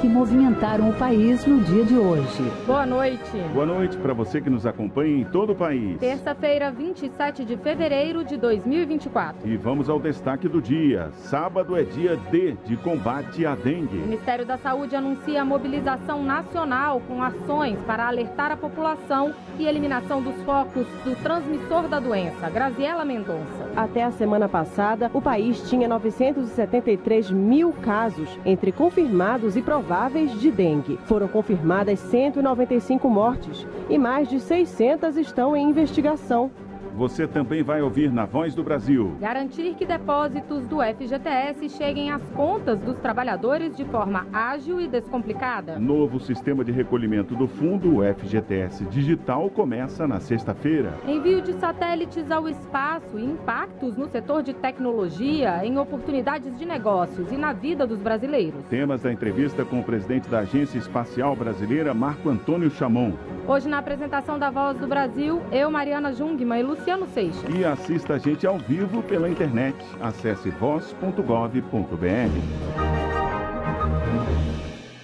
que movimentaram o país no dia de hoje. Boa noite. Boa noite para você que nos acompanha em todo o país. Terça-feira, 27 de fevereiro de 2024. E vamos ao destaque do dia. Sábado é dia D de combate à dengue. O Ministério da Saúde anuncia a mobilização nacional com ações para alertar a população e eliminação dos focos do transmissor da doença. Graziela Mendonça. Até a semana passada, o país tinha 973 mil casos entre confirmados e provados prováveis de dengue. Foram confirmadas 195 mortes e mais de 600 estão em investigação. Você também vai ouvir na Voz do Brasil. Garantir que depósitos do FGTS cheguem às contas dos trabalhadores de forma ágil e descomplicada. Novo sistema de recolhimento do fundo, o FGTS Digital, começa na sexta-feira. Envio de satélites ao espaço e impactos no setor de tecnologia, em oportunidades de negócios e na vida dos brasileiros. Temas da entrevista com o presidente da Agência Espacial Brasileira, Marco Antônio Chamon. Hoje, na apresentação da Voz do Brasil, eu, Mariana Jungmann e Luciano Seixas. E assista a gente ao vivo pela internet. Acesse voz.gov.br.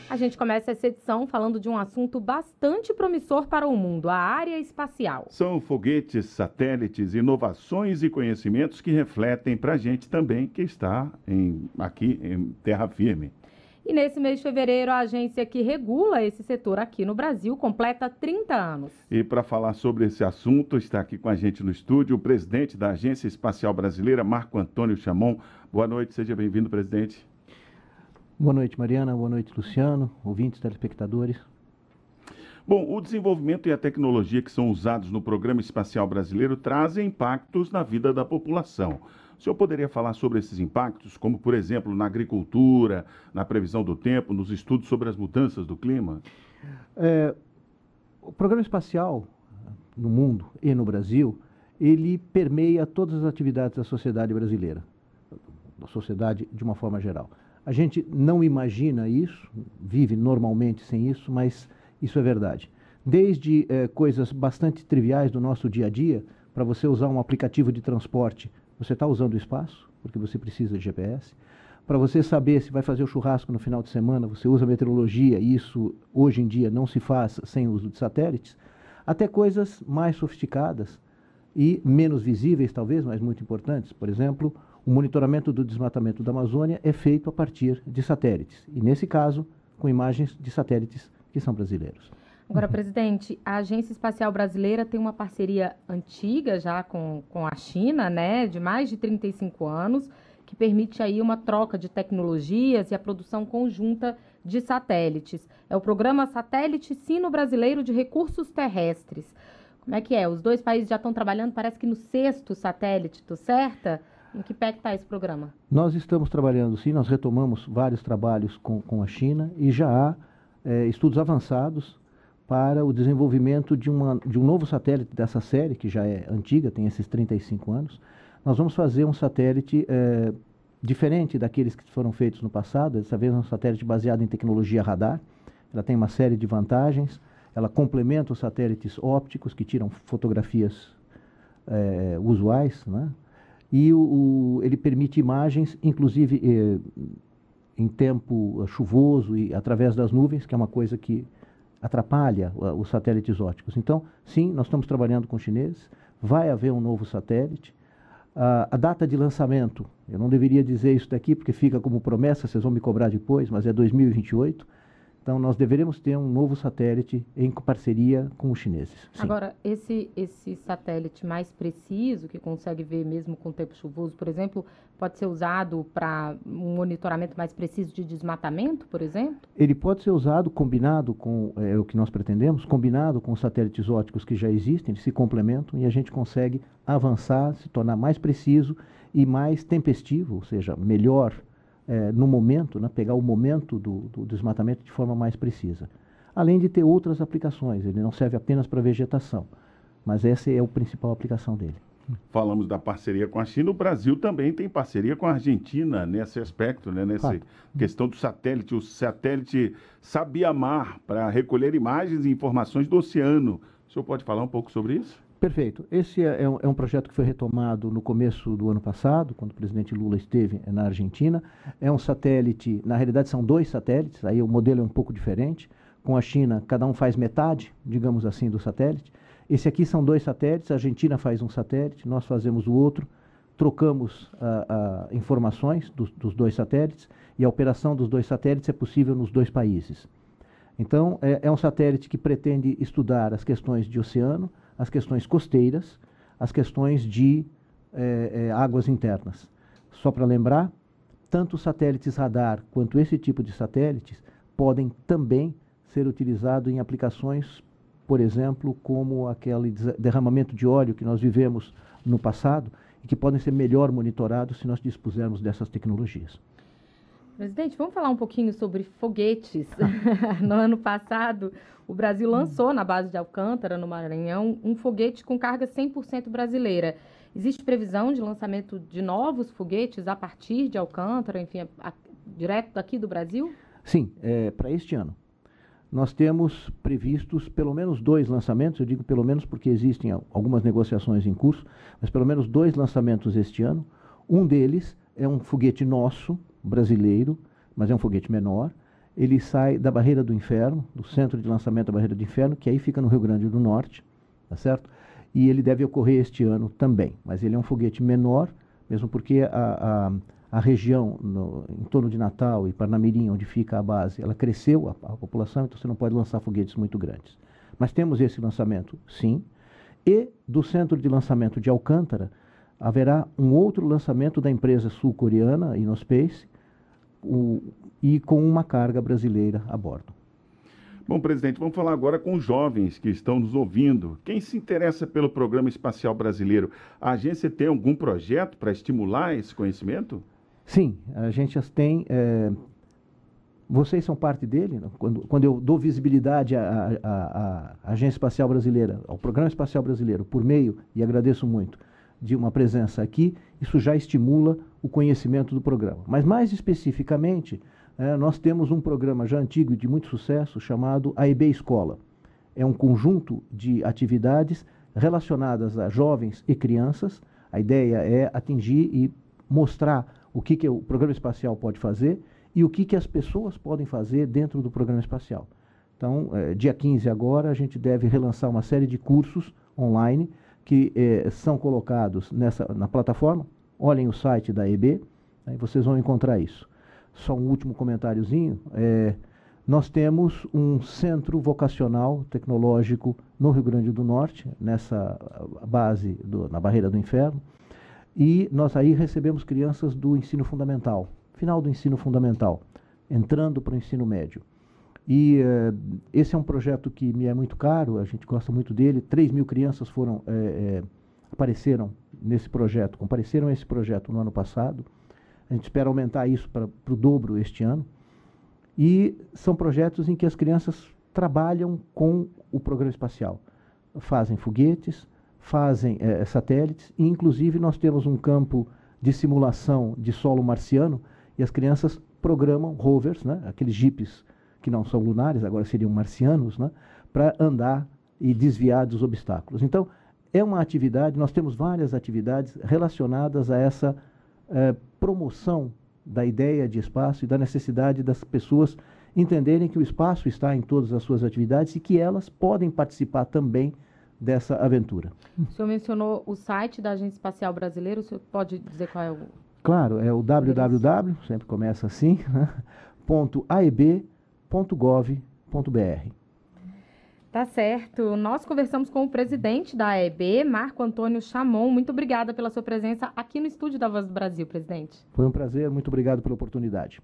A gente começa essa edição falando de um assunto bastante promissor para o mundo, a área espacial. São foguetes, satélites, inovações e conhecimentos que refletem para a gente também que está em, aqui em terra firme. E nesse mês de fevereiro, a agência que regula esse setor aqui no Brasil completa 30 anos. E para falar sobre esse assunto, está aqui com a gente no estúdio o presidente da Agência Espacial Brasileira, Marco Antônio Chamon. Boa noite, seja bem-vindo, presidente. Boa noite, Mariana. Boa noite, Luciano, ouvintes, telespectadores. Bom, o desenvolvimento e a tecnologia que são usados no Programa Espacial Brasileiro trazem impactos na vida da população. O senhor poderia falar sobre esses impactos, como, por exemplo, na agricultura, na previsão do tempo, nos estudos sobre as mudanças do clima? É, o programa espacial no mundo e no Brasil, ele permeia todas as atividades da sociedade brasileira, da sociedade de uma forma geral. A gente não imagina isso, vive normalmente sem isso, mas isso é verdade. Desde é, coisas bastante triviais do nosso dia a dia, para você usar um aplicativo de transporte você está usando o espaço, porque você precisa de GPS. Para você saber se vai fazer o churrasco no final de semana, você usa meteorologia, e isso hoje em dia não se faz sem o uso de satélites, até coisas mais sofisticadas e menos visíveis, talvez, mas muito importantes. Por exemplo, o monitoramento do desmatamento da Amazônia é feito a partir de satélites, e nesse caso, com imagens de satélites que são brasileiros. Agora, presidente, a Agência Espacial Brasileira tem uma parceria antiga já com, com a China, né, de mais de 35 anos, que permite aí uma troca de tecnologias e a produção conjunta de satélites. É o programa Satélite Sino Brasileiro de Recursos Terrestres. Como é que é? Os dois países já estão trabalhando, parece que no sexto satélite, tô certa? Em que pé está esse programa? Nós estamos trabalhando, sim, nós retomamos vários trabalhos com, com a China e já há é, estudos avançados para o desenvolvimento de, uma, de um novo satélite dessa série, que já é antiga, tem esses 35 anos. Nós vamos fazer um satélite é, diferente daqueles que foram feitos no passado, dessa vez é um satélite baseado em tecnologia radar. Ela tem uma série de vantagens, ela complementa os satélites ópticos que tiram fotografias é, usuais, né? e o, o, ele permite imagens, inclusive eh, em tempo chuvoso e através das nuvens, que é uma coisa que atrapalha os satélites ópticos. Então, sim, nós estamos trabalhando com chineses, vai haver um novo satélite. Uh, a data de lançamento, eu não deveria dizer isso daqui porque fica como promessa, vocês vão me cobrar depois, mas é 2028. Então, nós deveremos ter um novo satélite em parceria com os chineses. Sim. Agora, esse, esse satélite mais preciso, que consegue ver mesmo com tempo chuvoso, por exemplo, pode ser usado para um monitoramento mais preciso de desmatamento, por exemplo? Ele pode ser usado combinado com é, o que nós pretendemos, combinado com os satélites óticos que já existem, eles se complementam e a gente consegue avançar, se tornar mais preciso e mais tempestivo, ou seja, melhor é, no momento, né, pegar o momento do, do desmatamento de forma mais precisa. Além de ter outras aplicações, ele não serve apenas para vegetação, mas essa é a principal aplicação dele. Falamos da parceria com a China, o Brasil também tem parceria com a Argentina nesse aspecto, né? nessa claro. questão do satélite, o satélite Sabiamar, para recolher imagens e informações do oceano. O senhor pode falar um pouco sobre isso? Perfeito. Esse é, é um, é um, projeto que foi retomado no começo do ano passado, quando o presidente Lula esteve na Argentina. É um satélite, na realidade são dois satélites, aí o modelo é um pouco diferente. Com a China, cada um faz metade, digamos assim, do satélite. Esse aqui são dois satélites, a Argentina faz um satélite, nós fazemos o outro, trocamos informações dos, dos dois satélites e a operação dos dois satélites é possível nos dois países. Então, é, é um satélite que pretende estudar as questões de oceano, as questões costeiras, as questões de é, é, águas internas. Só para lembrar, tanto satélites radar quanto esse tipo de satélites podem também ser utilizados em aplicações, por exemplo, como aquele derramamento de óleo que nós vivemos no passado e que podem ser melhor monitorados se nós dispusermos dessas tecnologias. Presidente, vamos falar um pouquinho sobre foguetes. no ano passado, o Brasil lançou na base de Alcântara, no Maranhão, um foguete com carga 100% brasileira. Existe previsão de lançamento de novos foguetes a partir de Alcântara, enfim, a, a, direto daqui do Brasil? Sim, é, para este ano. Nós temos previstos pelo menos dois lançamentos, eu digo pelo menos porque existem algumas negociações em curso, mas pelo menos dois lançamentos este ano. Um deles é um foguete nosso, brasileiro, mas é um foguete menor. Ele sai da Barreira do Inferno, do centro de lançamento da Barreira do Inferno, que aí fica no Rio Grande do Norte, tá certo? E ele deve ocorrer este ano também. Mas ele é um foguete menor, mesmo porque a, a, a região no, em torno de Natal e Parnamirim, onde fica a base, ela cresceu, a, a população, então você não pode lançar foguetes muito grandes. Mas temos esse lançamento, sim. E do centro de lançamento de Alcântara, haverá um outro lançamento da empresa sul-coreana, Inospace, o, e com uma carga brasileira a bordo. Bom, presidente, vamos falar agora com os jovens que estão nos ouvindo. Quem se interessa pelo Programa Espacial Brasileiro, a agência tem algum projeto para estimular esse conhecimento? Sim, a gente tem. É, vocês são parte dele. Quando, quando eu dou visibilidade à, à, à Agência Espacial Brasileira, ao Programa Espacial Brasileiro, por meio, e agradeço muito, de uma presença aqui, isso já estimula o conhecimento do programa. Mas mais especificamente, é, nós temos um programa já antigo e de muito sucesso chamado AEB Escola. É um conjunto de atividades relacionadas a jovens e crianças. A ideia é atingir e mostrar o que, que o programa espacial pode fazer e o que, que as pessoas podem fazer dentro do programa espacial. Então, é, dia 15 agora, a gente deve relançar uma série de cursos online que eh, são colocados nessa, na plataforma. Olhem o site da EB, aí vocês vão encontrar isso. Só um último comentáriozinho. É, nós temos um centro vocacional tecnológico no Rio Grande do Norte, nessa base, do, na Barreira do Inferno, e nós aí recebemos crianças do ensino fundamental, final do ensino fundamental, entrando para o ensino médio. E uh, esse é um projeto que me é muito caro, a gente gosta muito dele. 3 mil crianças foram, é, é, apareceram nesse projeto, compareceram a esse projeto no ano passado. A gente espera aumentar isso para o dobro este ano. E são projetos em que as crianças trabalham com o programa espacial. Fazem foguetes, fazem é, satélites, e inclusive nós temos um campo de simulação de solo marciano e as crianças programam rovers, né, aqueles jipes que não são lunares, agora seriam marcianos, né, para andar e desviar dos obstáculos. Então, é uma atividade, nós temos várias atividades relacionadas a essa eh, promoção da ideia de espaço e da necessidade das pessoas entenderem que o espaço está em todas as suas atividades e que elas podem participar também dessa aventura. O senhor mencionou o site da Agência Espacial Brasileira, o senhor pode dizer qual é o... Claro, é o www, sempre começa assim, né, ponto .aeb www.gov.br. Tá certo. Nós conversamos com o presidente da AEB, Marco Antônio Chamon. Muito obrigada pela sua presença aqui no estúdio da Voz do Brasil, presidente. Foi um prazer, muito obrigado pela oportunidade.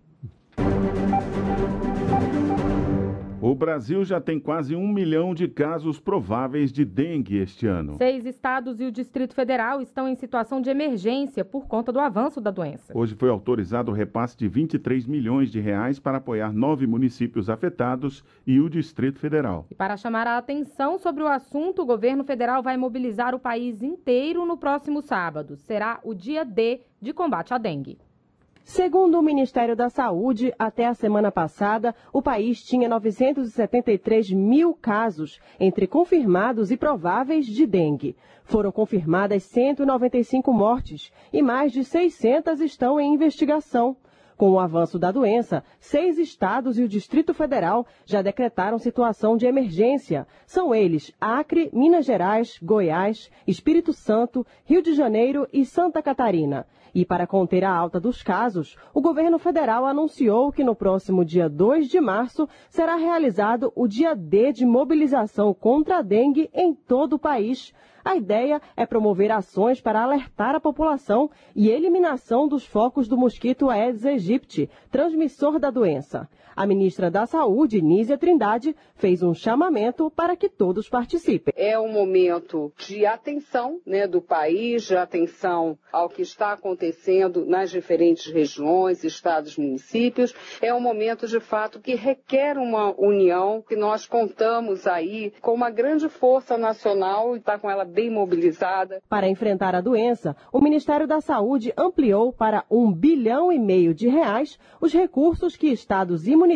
O Brasil já tem quase um milhão de casos prováveis de dengue este ano. Seis estados e o Distrito Federal estão em situação de emergência por conta do avanço da doença. Hoje foi autorizado o repasse de 23 milhões de reais para apoiar nove municípios afetados e o Distrito Federal. E para chamar a atenção sobre o assunto, o governo federal vai mobilizar o país inteiro no próximo sábado. Será o dia D de combate à dengue. Segundo o Ministério da Saúde, até a semana passada, o país tinha 973 mil casos entre confirmados e prováveis de dengue. Foram confirmadas 195 mortes e mais de 600 estão em investigação. Com o avanço da doença, seis estados e o Distrito Federal já decretaram situação de emergência. São eles Acre, Minas Gerais, Goiás, Espírito Santo, Rio de Janeiro e Santa Catarina. E para conter a alta dos casos, o governo federal anunciou que no próximo dia 2 de março será realizado o dia D de mobilização contra a dengue em todo o país. A ideia é promover ações para alertar a população e eliminação dos focos do mosquito Aedes aegypti, transmissor da doença. A ministra da Saúde, Nízia Trindade, fez um chamamento para que todos participem. É um momento de atenção né, do país, de atenção ao que está acontecendo nas diferentes regiões, estados, municípios. É um momento, de fato, que requer uma união, que nós contamos aí com uma grande força nacional e está com ela bem mobilizada. Para enfrentar a doença, o Ministério da Saúde ampliou para um bilhão e meio de reais os recursos que estados e municípios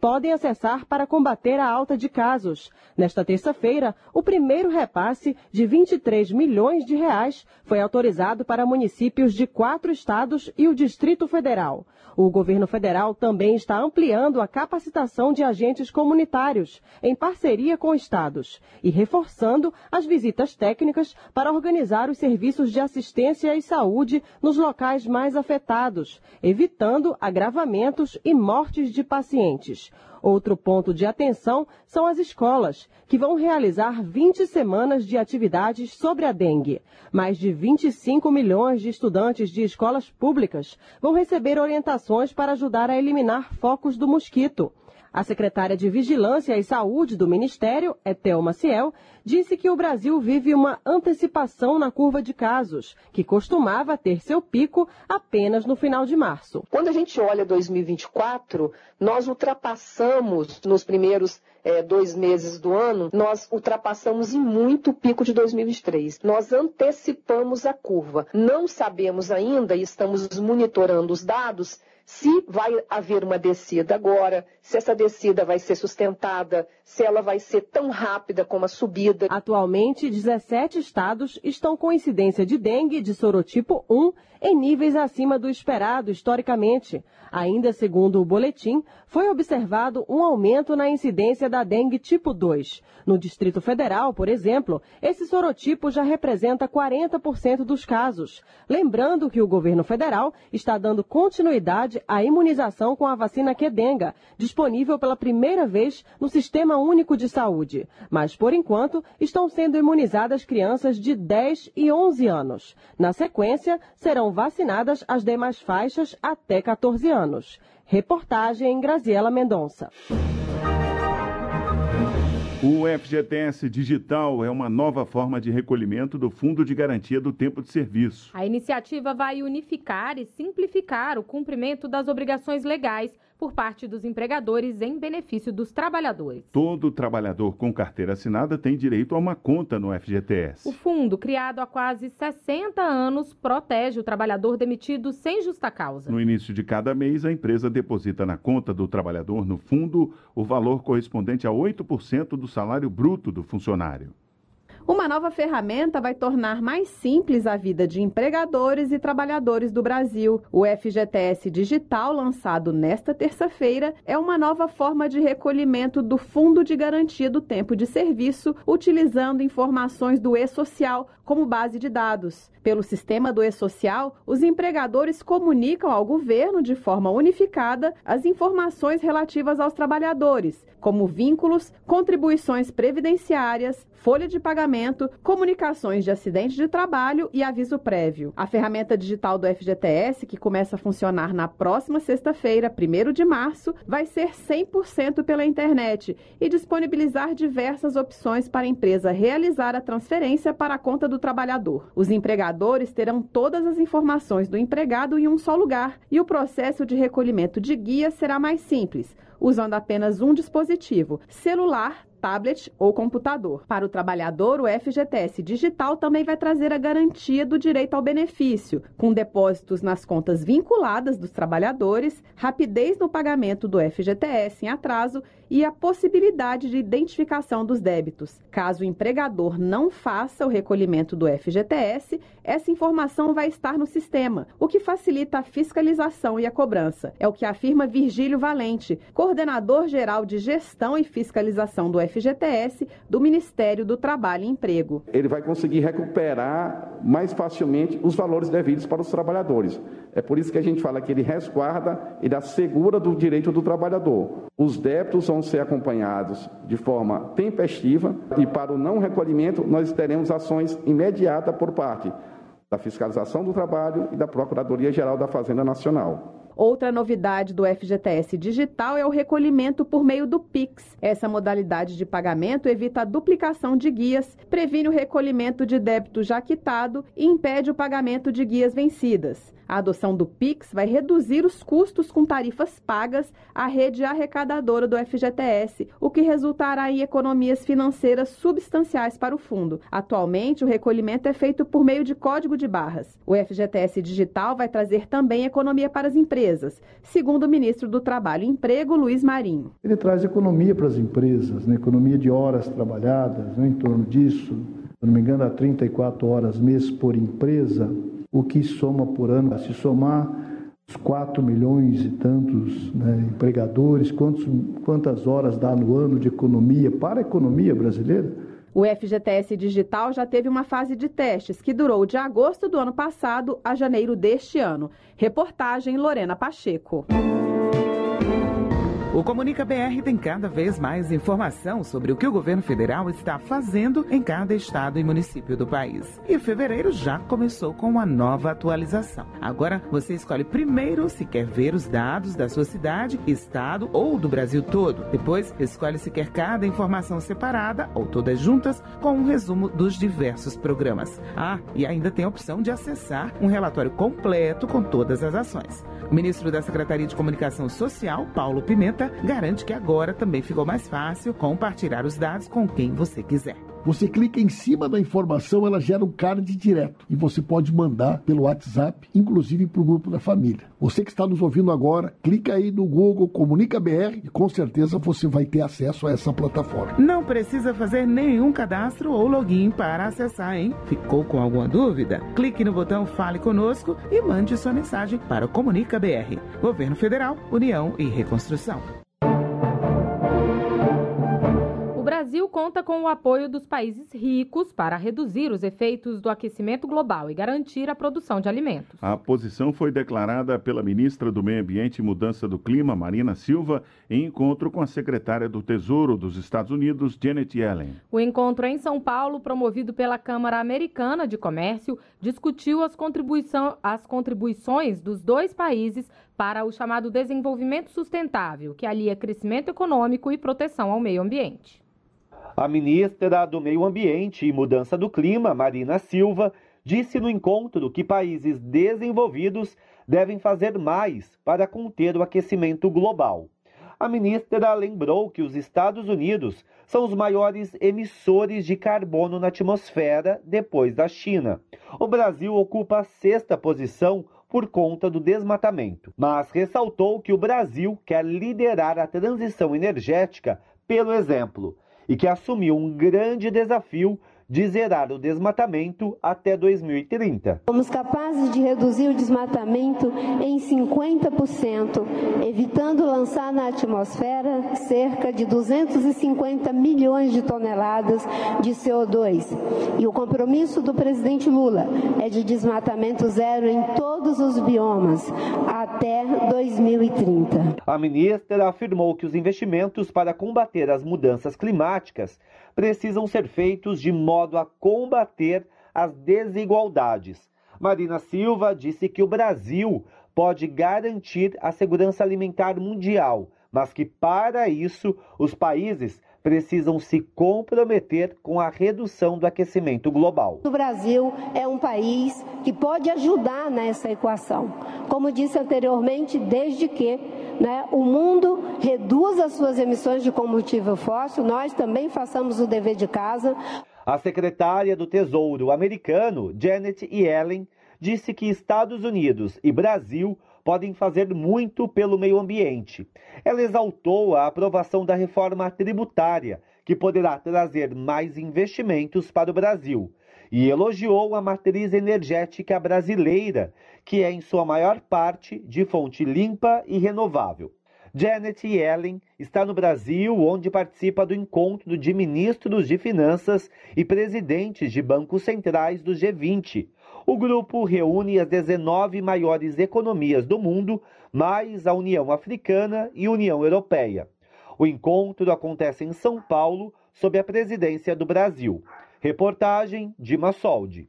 podem acessar para combater a alta de casos. Nesta terça-feira, o primeiro repasse de 23 milhões de reais foi autorizado para municípios de quatro estados e o Distrito Federal. O governo federal também está ampliando a capacitação de agentes comunitários, em parceria com estados, e reforçando as visitas técnicas para organizar os serviços de assistência e saúde nos locais mais afetados, evitando agravamentos e mortes de pacientes. Outro ponto de atenção são as escolas, que vão realizar 20 semanas de atividades sobre a dengue. Mais de 25 milhões de estudantes de escolas públicas vão receber orientações para ajudar a eliminar focos do mosquito. A secretária de Vigilância e Saúde do Ministério, Etel Maciel, disse que o Brasil vive uma antecipação na curva de casos, que costumava ter seu pico apenas no final de março. Quando a gente olha 2024, nós ultrapassamos nos primeiros é, dois meses do ano, nós ultrapassamos em muito o pico de 2023. Nós antecipamos a curva. Não sabemos ainda e estamos monitorando os dados se vai haver uma descida agora, se essa descida vai ser sustentada, se ela vai ser tão rápida como a subida. Atualmente, 17 estados estão com incidência de dengue de sorotipo 1 em níveis acima do esperado historicamente. Ainda segundo o boletim, foi observado um aumento na incidência da dengue tipo 2. No Distrito Federal, por exemplo, esse sorotipo já representa 40% dos casos. Lembrando que o governo federal está dando continuidade à imunização com a vacina Quedenga, disponível pela primeira vez no Sistema Único de Saúde. Mas, por enquanto, estão sendo imunizadas crianças de 10 e 11 anos. Na sequência, serão vacinadas as demais faixas até 14 anos. Reportagem Graziela Mendonça. O FGTS Digital é uma nova forma de recolhimento do Fundo de Garantia do Tempo de Serviço. A iniciativa vai unificar e simplificar o cumprimento das obrigações legais por parte dos empregadores em benefício dos trabalhadores. Todo trabalhador com carteira assinada tem direito a uma conta no FGTS. O fundo, criado há quase 60 anos, protege o trabalhador demitido sem justa causa. No início de cada mês, a empresa deposita na conta do trabalhador no fundo o valor correspondente a 8% do salário bruto do funcionário. Uma nova ferramenta vai tornar mais simples a vida de empregadores e trabalhadores do Brasil. O FGTS Digital, lançado nesta terça-feira, é uma nova forma de recolhimento do Fundo de Garantia do Tempo de Serviço, utilizando informações do e-social como base de dados. Pelo sistema do e-social, os empregadores comunicam ao governo de forma unificada as informações relativas aos trabalhadores, como vínculos, contribuições previdenciárias, folha de pagamento, comunicações de acidente de trabalho e aviso prévio. A ferramenta digital do FGTS, que começa a funcionar na próxima sexta-feira, 1 de março, vai ser 100% pela internet e disponibilizar diversas opções para a empresa realizar a transferência para a conta do trabalhador. Os empregadores terão todas as informações do empregado em um só lugar e o processo de recolhimento de guia será mais simples, usando apenas um dispositivo, celular tablet ou computador. Para o trabalhador, o FGTS Digital também vai trazer a garantia do direito ao benefício, com depósitos nas contas vinculadas dos trabalhadores, rapidez no pagamento do FGTS em atraso e a possibilidade de identificação dos débitos. Caso o empregador não faça o recolhimento do FGTS, essa informação vai estar no sistema, o que facilita a fiscalização e a cobrança. É o que afirma Virgílio Valente, coordenador geral de gestão e fiscalização do FGTS do Ministério do Trabalho e Emprego. Ele vai conseguir recuperar mais facilmente os valores devidos para os trabalhadores. É por isso que a gente fala que ele resguarda, ele assegura do direito do trabalhador. Os débitos vão ser acompanhados de forma tempestiva e para o não recolhimento nós teremos ações imediatas por parte da fiscalização do trabalho e da Procuradoria Geral da Fazenda Nacional. Outra novidade do FGTS Digital é o recolhimento por meio do Pix. Essa modalidade de pagamento evita a duplicação de guias, previne o recolhimento de débito já quitado e impede o pagamento de guias vencidas. A adoção do Pix vai reduzir os custos com tarifas pagas à rede arrecadadora do FGTS, o que resultará em economias financeiras substanciais para o fundo. Atualmente, o recolhimento é feito por meio de código de barras. O FGTS Digital vai trazer também economia para as empresas, segundo o ministro do Trabalho e Emprego, Luiz Marinho. Ele traz economia para as empresas, né? economia de horas trabalhadas, né? em torno disso, se não me engano, a 34 horas mês por empresa o que soma por ano, se somar os 4 milhões e tantos né, empregadores, quantos, quantas horas dá no ano de economia para a economia brasileira? O FGTS Digital já teve uma fase de testes que durou de agosto do ano passado a janeiro deste ano. Reportagem Lorena Pacheco. O Comunica BR tem cada vez mais informação sobre o que o governo federal está fazendo em cada estado e município do país. E fevereiro já começou com uma nova atualização. Agora você escolhe primeiro se quer ver os dados da sua cidade, estado ou do Brasil todo. Depois escolhe se quer cada informação separada ou todas juntas com um resumo dos diversos programas. Ah, e ainda tem a opção de acessar um relatório completo com todas as ações. O ministro da Secretaria de Comunicação Social, Paulo Pimenta, garante que agora também ficou mais fácil compartilhar os dados com quem você quiser. Você clica em cima da informação, ela gera um card direto e você pode mandar pelo WhatsApp, inclusive para o grupo da família. Você que está nos ouvindo agora, clica aí no Google Comunica BR e com certeza você vai ter acesso a essa plataforma. Não precisa fazer nenhum cadastro ou login para acessar, hein? Ficou com alguma dúvida? Clique no botão Fale Conosco e mande sua mensagem para o Comunica BR. Governo Federal, União e Reconstrução. Brasil conta com o apoio dos países ricos para reduzir os efeitos do aquecimento global e garantir a produção de alimentos. A posição foi declarada pela ministra do Meio Ambiente e Mudança do Clima, Marina Silva, em encontro com a secretária do Tesouro dos Estados Unidos, Janet Yellen. O encontro em São Paulo, promovido pela Câmara Americana de Comércio, discutiu as, contribuição, as contribuições dos dois países para o chamado desenvolvimento sustentável, que alia crescimento econômico e proteção ao meio ambiente. A ministra do Meio Ambiente e Mudança do Clima, Marina Silva, disse no encontro que países desenvolvidos devem fazer mais para conter o aquecimento global. A ministra lembrou que os Estados Unidos são os maiores emissores de carbono na atmosfera depois da China. O Brasil ocupa a sexta posição por conta do desmatamento, mas ressaltou que o Brasil quer liderar a transição energética pelo exemplo e que assumiu um grande desafio de zerar o desmatamento até 2030. Somos capazes de reduzir o desmatamento em 50%, evitando lançar na atmosfera cerca de 250 milhões de toneladas de CO2. E o compromisso do presidente Lula é de desmatamento zero em todos os biomas até 2030. A ministra afirmou que os investimentos para combater as mudanças climáticas precisam ser feitos de modo a combater as desigualdades. Marina Silva disse que o Brasil pode garantir a segurança alimentar mundial, mas que para isso os países precisam se comprometer com a redução do aquecimento global. O Brasil é um país que pode ajudar nessa equação. Como disse anteriormente, desde que né, o mundo reduza as suas emissões de combustível fóssil, nós também façamos o dever de casa. A secretária do Tesouro americano, Janet Yellen, disse que Estados Unidos e Brasil podem fazer muito pelo meio ambiente. Ela exaltou a aprovação da reforma tributária, que poderá trazer mais investimentos para o Brasil, e elogiou a matriz energética brasileira, que é em sua maior parte de fonte limpa e renovável. Janet Yellen está no Brasil, onde participa do encontro de ministros de finanças e presidentes de bancos centrais do G20. O grupo reúne as 19 maiores economias do mundo, mais a União Africana e União Europeia. O encontro acontece em São Paulo, sob a presidência do Brasil. Reportagem Massoldi.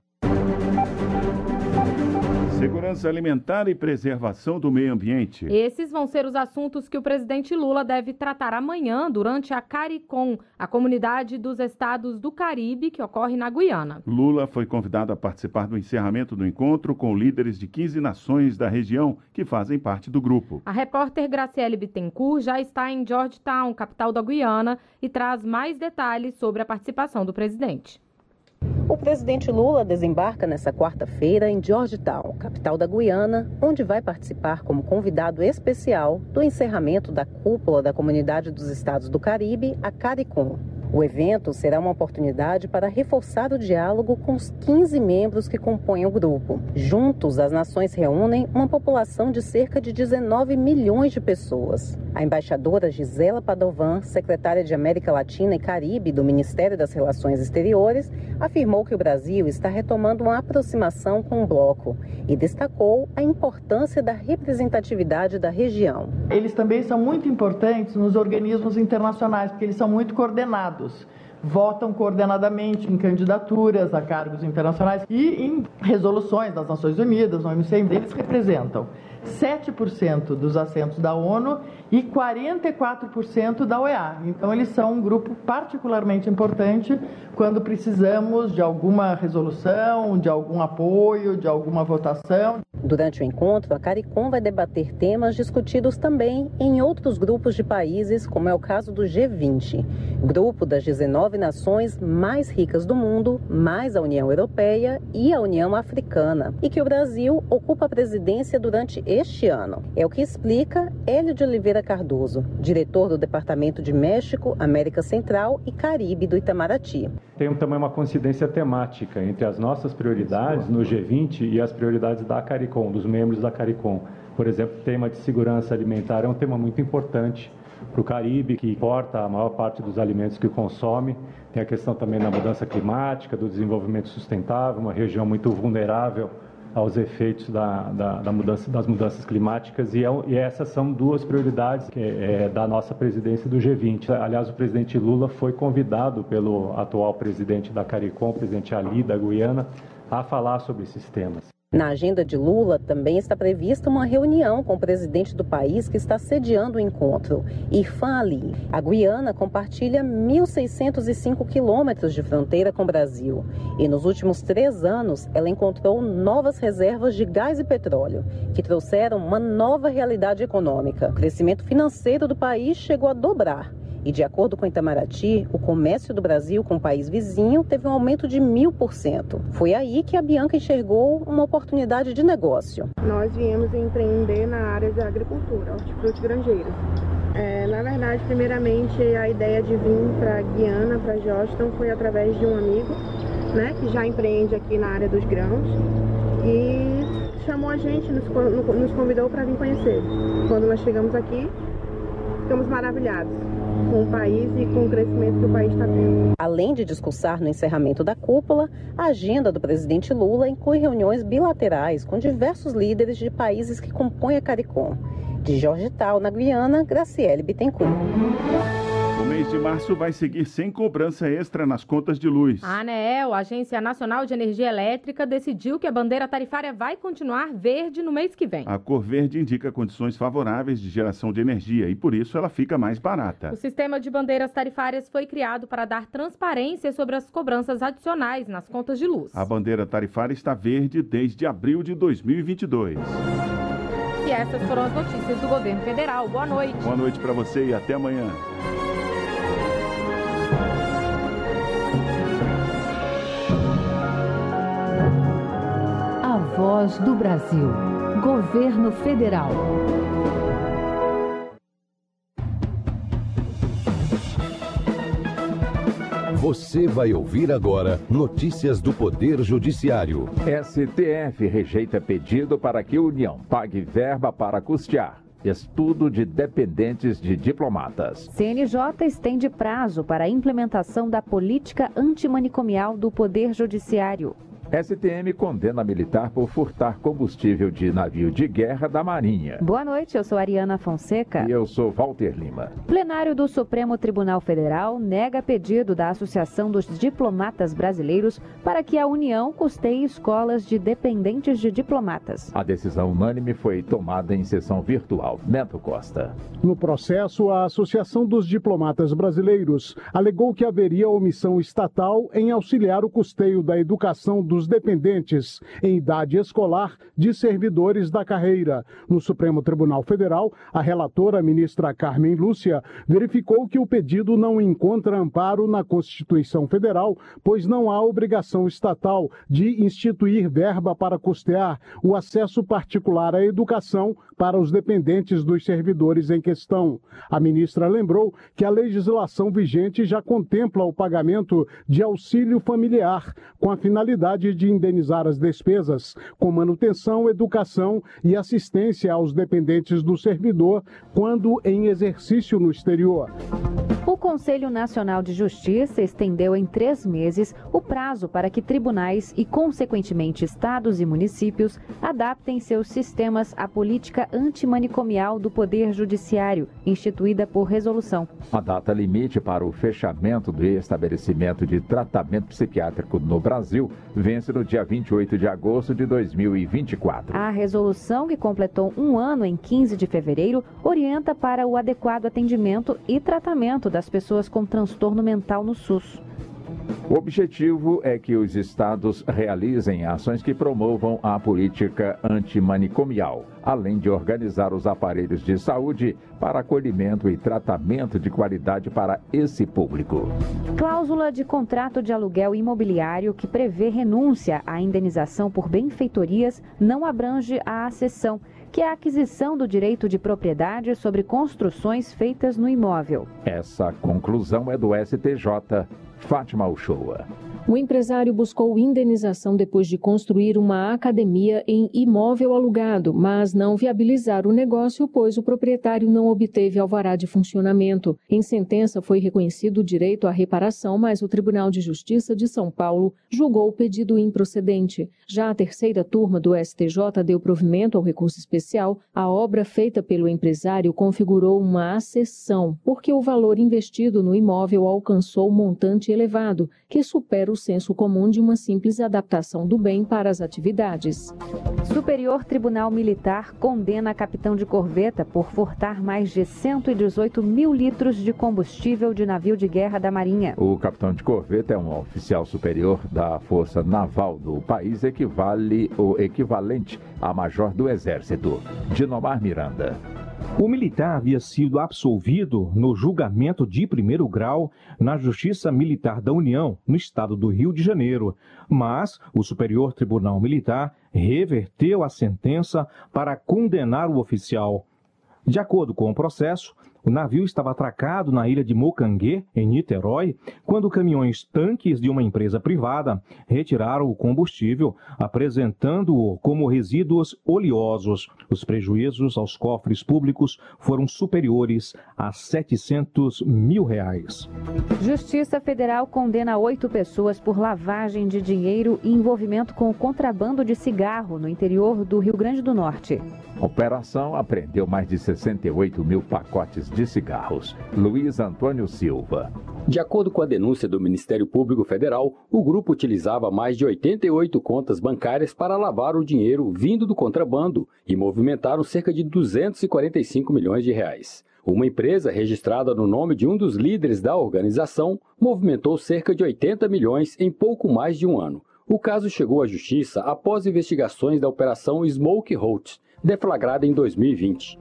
Segurança alimentar e preservação do meio ambiente. Esses vão ser os assuntos que o presidente Lula deve tratar amanhã durante a CARICOM, a comunidade dos estados do Caribe, que ocorre na Guiana. Lula foi convidado a participar do encerramento do encontro com líderes de 15 nações da região que fazem parte do grupo. A repórter Graciele Bittencourt já está em Georgetown, capital da Guiana, e traz mais detalhes sobre a participação do presidente. O presidente Lula desembarca nesta quarta-feira em Georgetown, capital da Guiana, onde vai participar como convidado especial do encerramento da cúpula da Comunidade dos Estados do Caribe, a CARICOM. O evento será uma oportunidade para reforçar o diálogo com os 15 membros que compõem o grupo. Juntos, as nações reúnem uma população de cerca de 19 milhões de pessoas. A embaixadora Gisela Padovan, secretária de América Latina e Caribe do Ministério das Relações Exteriores, afirmou que o Brasil está retomando uma aproximação com o bloco e destacou a importância da representatividade da região. Eles também são muito importantes nos organismos internacionais, porque eles são muito coordenados votam coordenadamente em candidaturas a cargos internacionais e em resoluções das Nações Unidas, no OMC, eles representam 7% dos assentos da ONU e 44% da OEA. Então, eles são um grupo particularmente importante quando precisamos de alguma resolução, de algum apoio, de alguma votação. Durante o encontro, a CARICOM vai debater temas discutidos também em outros grupos de países, como é o caso do G20, grupo das 19 nações mais ricas do mundo, mais a União Europeia e a União Africana, e que o Brasil ocupa a presidência durante este ano. É o que explica Hélio de Oliveira Cardoso, diretor do Departamento de México, América Central e Caribe do Itamaraty. Tem também uma coincidência temática entre as nossas prioridades no G20 e as prioridades da CARICOM, dos membros da CARICOM. Por exemplo, o tema de segurança alimentar é um tema muito importante para o Caribe, que importa a maior parte dos alimentos que consome. Tem a questão também da mudança climática, do desenvolvimento sustentável, uma região muito vulnerável aos efeitos da, da, da mudança, das mudanças climáticas e, é, e, essas são duas prioridades que, é, da nossa presidência do G20. Aliás, o presidente Lula foi convidado pelo atual presidente da CARICOM, presidente Ali da Guiana, a falar sobre esses temas. Na agenda de Lula também está prevista uma reunião com o presidente do país que está sediando o encontro, Irfan Ali. A Guiana compartilha 1.605 quilômetros de fronteira com o Brasil e nos últimos três anos ela encontrou novas reservas de gás e petróleo, que trouxeram uma nova realidade econômica. O crescimento financeiro do país chegou a dobrar e, de acordo com Itamaraty, o comércio do Brasil com o país vizinho teve um aumento de mil por cento. Foi aí que a Bianca enxergou uma oportunidade de negócio. Nós viemos empreender na área da agricultura, hortifruti grangeiros. É, na verdade, primeiramente, a ideia de vir para Guiana, para Georgetown, foi através de um amigo, né, que já empreende aqui na área dos grãos e chamou a gente, nos, nos convidou para vir conhecer. Quando nós chegamos aqui, ficamos maravilhados com o país e com o crescimento que o país está tendo. Além de discursar no encerramento da cúpula, a agenda do presidente Lula inclui reuniões bilaterais com diversos líderes de países que compõem a CARICOM. De Georgetown, na Guiana, Graciele Bittencourt. O mês de março vai seguir sem cobrança extra nas contas de luz. A ANEEL, a Agência Nacional de Energia Elétrica, decidiu que a bandeira tarifária vai continuar verde no mês que vem. A cor verde indica condições favoráveis de geração de energia e por isso ela fica mais barata. O sistema de bandeiras tarifárias foi criado para dar transparência sobre as cobranças adicionais nas contas de luz. A bandeira tarifária está verde desde abril de 2022. E essas foram as notícias do governo federal. Boa noite. Boa noite para você e até amanhã. Voz do Brasil. Governo Federal. Você vai ouvir agora notícias do Poder Judiciário. STF rejeita pedido para que a União pague verba para custear estudo de dependentes de diplomatas. CNJ estende prazo para a implementação da política antimanicomial do Poder Judiciário. STM condena militar por furtar combustível de navio de guerra da Marinha. Boa noite, eu sou Ariana Fonseca. E eu sou Walter Lima. Plenário do Supremo Tribunal Federal nega pedido da Associação dos Diplomatas Brasileiros para que a União custeie escolas de dependentes de diplomatas. A decisão unânime foi tomada em sessão virtual. Neto Costa. No processo, a Associação dos Diplomatas Brasileiros alegou que haveria omissão estatal em auxiliar o custeio da educação dos dos dependentes em idade escolar de servidores da carreira. No Supremo Tribunal Federal, a relatora, ministra Carmen Lúcia, verificou que o pedido não encontra amparo na Constituição Federal, pois não há obrigação estatal de instituir verba para custear o acesso particular à educação para os dependentes dos servidores em questão. A ministra lembrou que a legislação vigente já contempla o pagamento de auxílio familiar, com a finalidade de indenizar as despesas com manutenção, educação e assistência aos dependentes do servidor quando em exercício no exterior. O Conselho Nacional de Justiça estendeu em três meses o prazo para que tribunais e, consequentemente, estados e municípios adaptem seus sistemas à política antimanicomial do Poder Judiciário, instituída por resolução. A data limite para o fechamento do estabelecimento de tratamento psiquiátrico no Brasil vence no dia 28 de agosto de 2024. A resolução, que completou um ano em 15 de fevereiro, orienta para o adequado atendimento e tratamento das pessoas com transtorno mental no SUS. O objetivo é que os estados realizem ações que promovam a política antimanicomial, além de organizar os aparelhos de saúde para acolhimento e tratamento de qualidade para esse público. Cláusula de contrato de aluguel imobiliário que prevê renúncia à indenização por benfeitorias não abrange a acessão que é a aquisição do direito de propriedade sobre construções feitas no imóvel. Essa conclusão é do STJ. Fátima Uchoa. O empresário buscou indenização depois de construir uma academia em imóvel alugado, mas não viabilizar o negócio, pois o proprietário não obteve alvará de funcionamento. Em sentença, foi reconhecido o direito à reparação, mas o Tribunal de Justiça de São Paulo julgou o pedido improcedente. Já a terceira turma do STJ deu provimento ao recurso especial. A obra feita pelo empresário configurou uma acessão, porque o valor investido no imóvel alcançou um montante elevado, que supera o senso comum de uma simples adaptação do bem para as atividades. Superior Tribunal Militar condena a capitão de corveta por furtar mais de 118 mil litros de combustível de navio de guerra da Marinha. O capitão de corveta é um oficial superior da Força Naval do país, equivale o equivalente a major do Exército. Dinomar Miranda. O militar havia sido absolvido no julgamento de primeiro grau na Justiça Militar da União, no estado do Rio de Janeiro, mas o Superior Tribunal Militar reverteu a sentença para condenar o oficial. De acordo com o processo, o navio estava atracado na ilha de Mocanguê, em Niterói, quando caminhões-tanques de uma empresa privada retiraram o combustível, apresentando-o como resíduos oleosos. Os prejuízos aos cofres públicos foram superiores a 700 mil reais. Justiça Federal condena oito pessoas por lavagem de dinheiro e envolvimento com o contrabando de cigarro no interior do Rio Grande do Norte. A operação apreendeu mais de 68 mil pacotes de cigarros. Luiz Antônio Silva. De acordo com a denúncia do Ministério Público Federal, o grupo utilizava mais de 88 contas bancárias para lavar o dinheiro vindo do contrabando e movimentaram cerca de 245 milhões de reais. Uma empresa registrada no nome de um dos líderes da organização movimentou cerca de 80 milhões em pouco mais de um ano. O caso chegou à justiça após investigações da Operação Smoke Hot, deflagrada em 2020.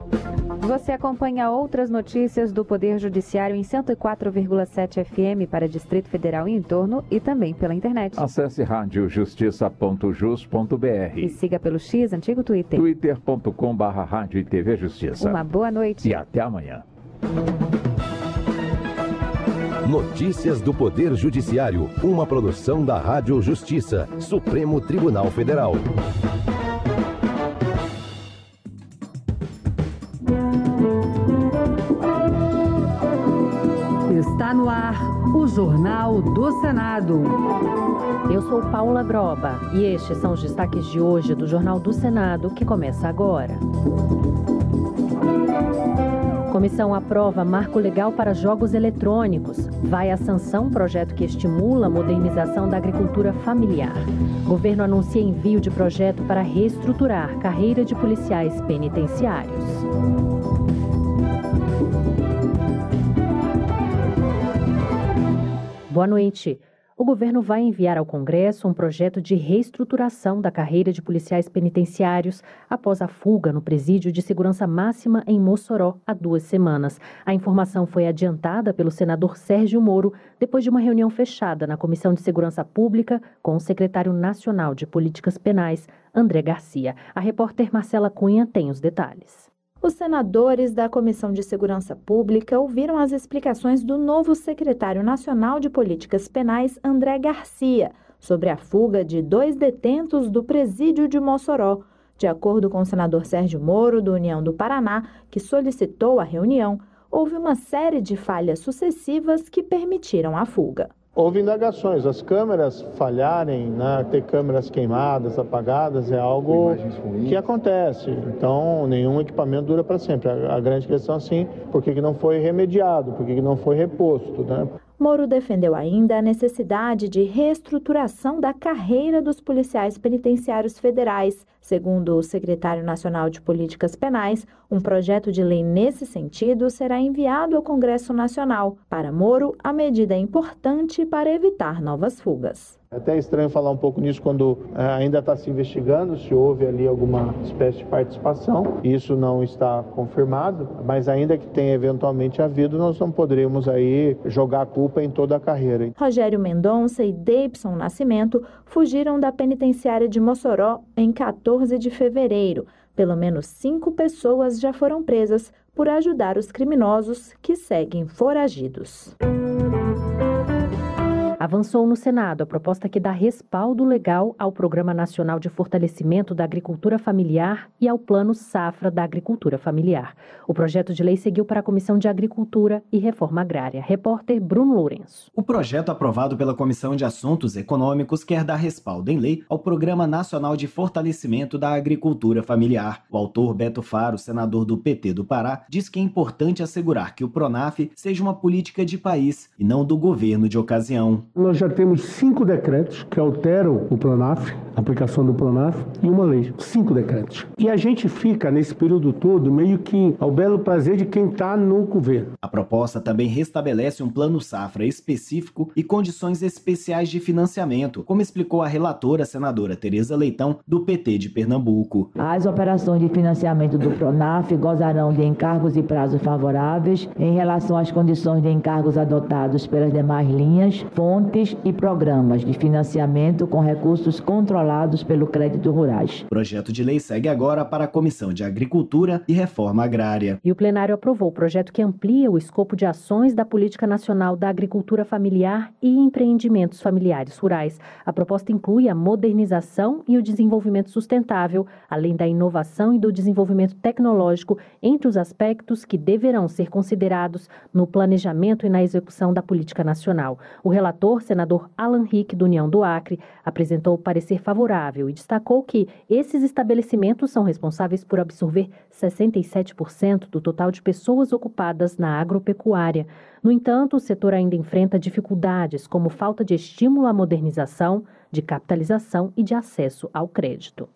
Você acompanha outras notícias do Poder Judiciário em 104,7 FM para Distrito Federal e em torno e também pela internet. Acesse radiojustiça.jus.br e siga pelo X, antigo Twitter. twitter.com barra rádio e TV Justiça. Uma boa noite. E até amanhã. Notícias do Poder Judiciário, uma produção da Rádio Justiça, Supremo Tribunal Federal. Está no ar o Jornal do Senado. Eu sou Paula Groba e estes são os destaques de hoje do Jornal do Senado que começa agora. Comissão aprova marco legal para jogos eletrônicos. Vai à sanção projeto que estimula a modernização da agricultura familiar. Governo anuncia envio de projeto para reestruturar carreira de policiais penitenciários. Boa noite. O governo vai enviar ao Congresso um projeto de reestruturação da carreira de policiais penitenciários após a fuga no presídio de segurança máxima em Mossoró há duas semanas. A informação foi adiantada pelo senador Sérgio Moro depois de uma reunião fechada na Comissão de Segurança Pública com o secretário nacional de Políticas Penais, André Garcia. A repórter Marcela Cunha tem os detalhes. Os senadores da Comissão de Segurança Pública ouviram as explicações do novo secretário nacional de Políticas Penais, André Garcia, sobre a fuga de dois detentos do presídio de Mossoró. De acordo com o senador Sérgio Moro, do União do Paraná, que solicitou a reunião, houve uma série de falhas sucessivas que permitiram a fuga. Houve indagações, as câmeras falharem, né, ter câmeras queimadas, apagadas, é algo que acontece. Então, nenhum equipamento dura para sempre. A, a, grande questão, assim, por que, que não foi remediado, por que, que não foi reposto, né? Moro defendeu ainda a necessidade de reestruturação da carreira dos policiais penitenciários federais. Segundo o secretário nacional de Políticas Penais, um projeto de lei nesse sentido será enviado ao Congresso Nacional. Para Moro, a medida é importante para evitar novas fugas. É até estranho falar um pouco nisso quando é, ainda está se investigando se houve ali alguma espécie de participação. Isso não está confirmado, mas ainda que tenha eventualmente havido, nós não poderíamos aí jogar a culpa em toda a carreira. Rogério Mendonça e Davidson Nascimento fugiram da penitenciária de Mossoró em 14 de fevereiro. Pelo menos cinco pessoas já foram presas por ajudar os criminosos que seguem foragidos. Avançou no Senado a proposta que dá respaldo legal ao Programa Nacional de Fortalecimento da Agricultura Familiar e ao Plano Safra da Agricultura Familiar. O projeto de lei seguiu para a Comissão de Agricultura e Reforma Agrária. Repórter Bruno Lourenço. O projeto aprovado pela Comissão de Assuntos Econômicos quer dar respaldo em lei ao Programa Nacional de Fortalecimento da Agricultura Familiar. O autor Beto Faro, senador do PT do Pará, diz que é importante assegurar que o PRONAF seja uma política de país e não do governo de ocasião. Nós já temos cinco decretos que alteram o PRONAF, a aplicação do PRONAF, e uma lei. Cinco decretos. E a gente fica, nesse período todo, meio que ao belo prazer de quem está no governo. A proposta também restabelece um plano safra específico e condições especiais de financiamento, como explicou a relatora senadora Tereza Leitão, do PT de Pernambuco. As operações de financiamento do PRONAF gozarão de encargos e prazos favoráveis em relação às condições de encargos adotados pelas demais linhas, fontes e programas de financiamento com recursos controlados pelo crédito rurais. O projeto de lei segue agora para a Comissão de Agricultura e Reforma Agrária. E o plenário aprovou o projeto que amplia o escopo de ações da Política Nacional da Agricultura Familiar e Empreendimentos Familiares Rurais. A proposta inclui a modernização e o desenvolvimento sustentável, além da inovação e do desenvolvimento tecnológico, entre os aspectos que deverão ser considerados no planejamento e na execução da política nacional. O relator, senador Alan Rick, do União do Acre, apresentou parecer favorável e destacou que esses estabelecimentos são responsáveis por absorver 67% do total de pessoas ocupadas na agropecuária. No entanto, o setor ainda enfrenta dificuldades como falta de estímulo à modernização, de capitalização e de acesso ao crédito.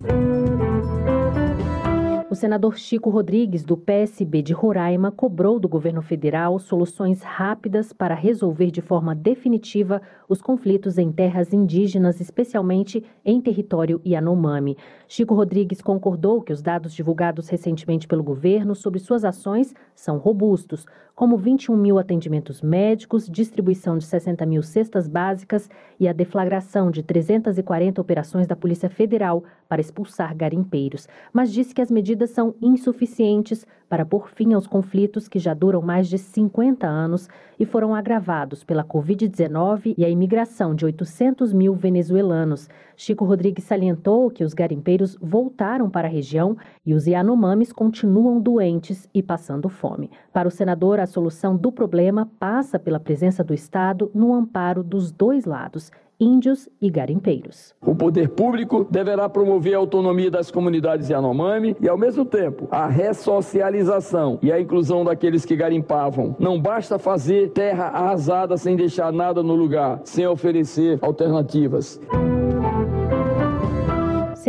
O senador Chico Rodrigues, do PSB de Roraima, cobrou do governo federal soluções rápidas para resolver de forma definitiva os conflitos em terras indígenas, especialmente em território Yanomami. Chico Rodrigues concordou que os dados divulgados recentemente pelo governo sobre suas ações são robustos, como 21 mil atendimentos médicos, distribuição de 60 mil cestas básicas e a deflagração de 340 operações da Polícia Federal para expulsar garimpeiros, mas disse que as medidas são insuficientes para pôr fim aos conflitos que já duram mais de 50 anos e foram agravados pela Covid-19 e a imigração de 800 mil venezuelanos. Chico Rodrigues salientou que os garimpeiros voltaram para a região e os Yanomamis continuam doentes e passando fome. Para o senador, a solução do problema passa pela presença do Estado no amparo dos dois lados índios e garimpeiros. O poder público deverá promover a autonomia das comunidades Yanomami e, ao mesmo tempo, a ressocialização e a inclusão daqueles que garimpavam. Não basta fazer terra arrasada sem deixar nada no lugar, sem oferecer alternativas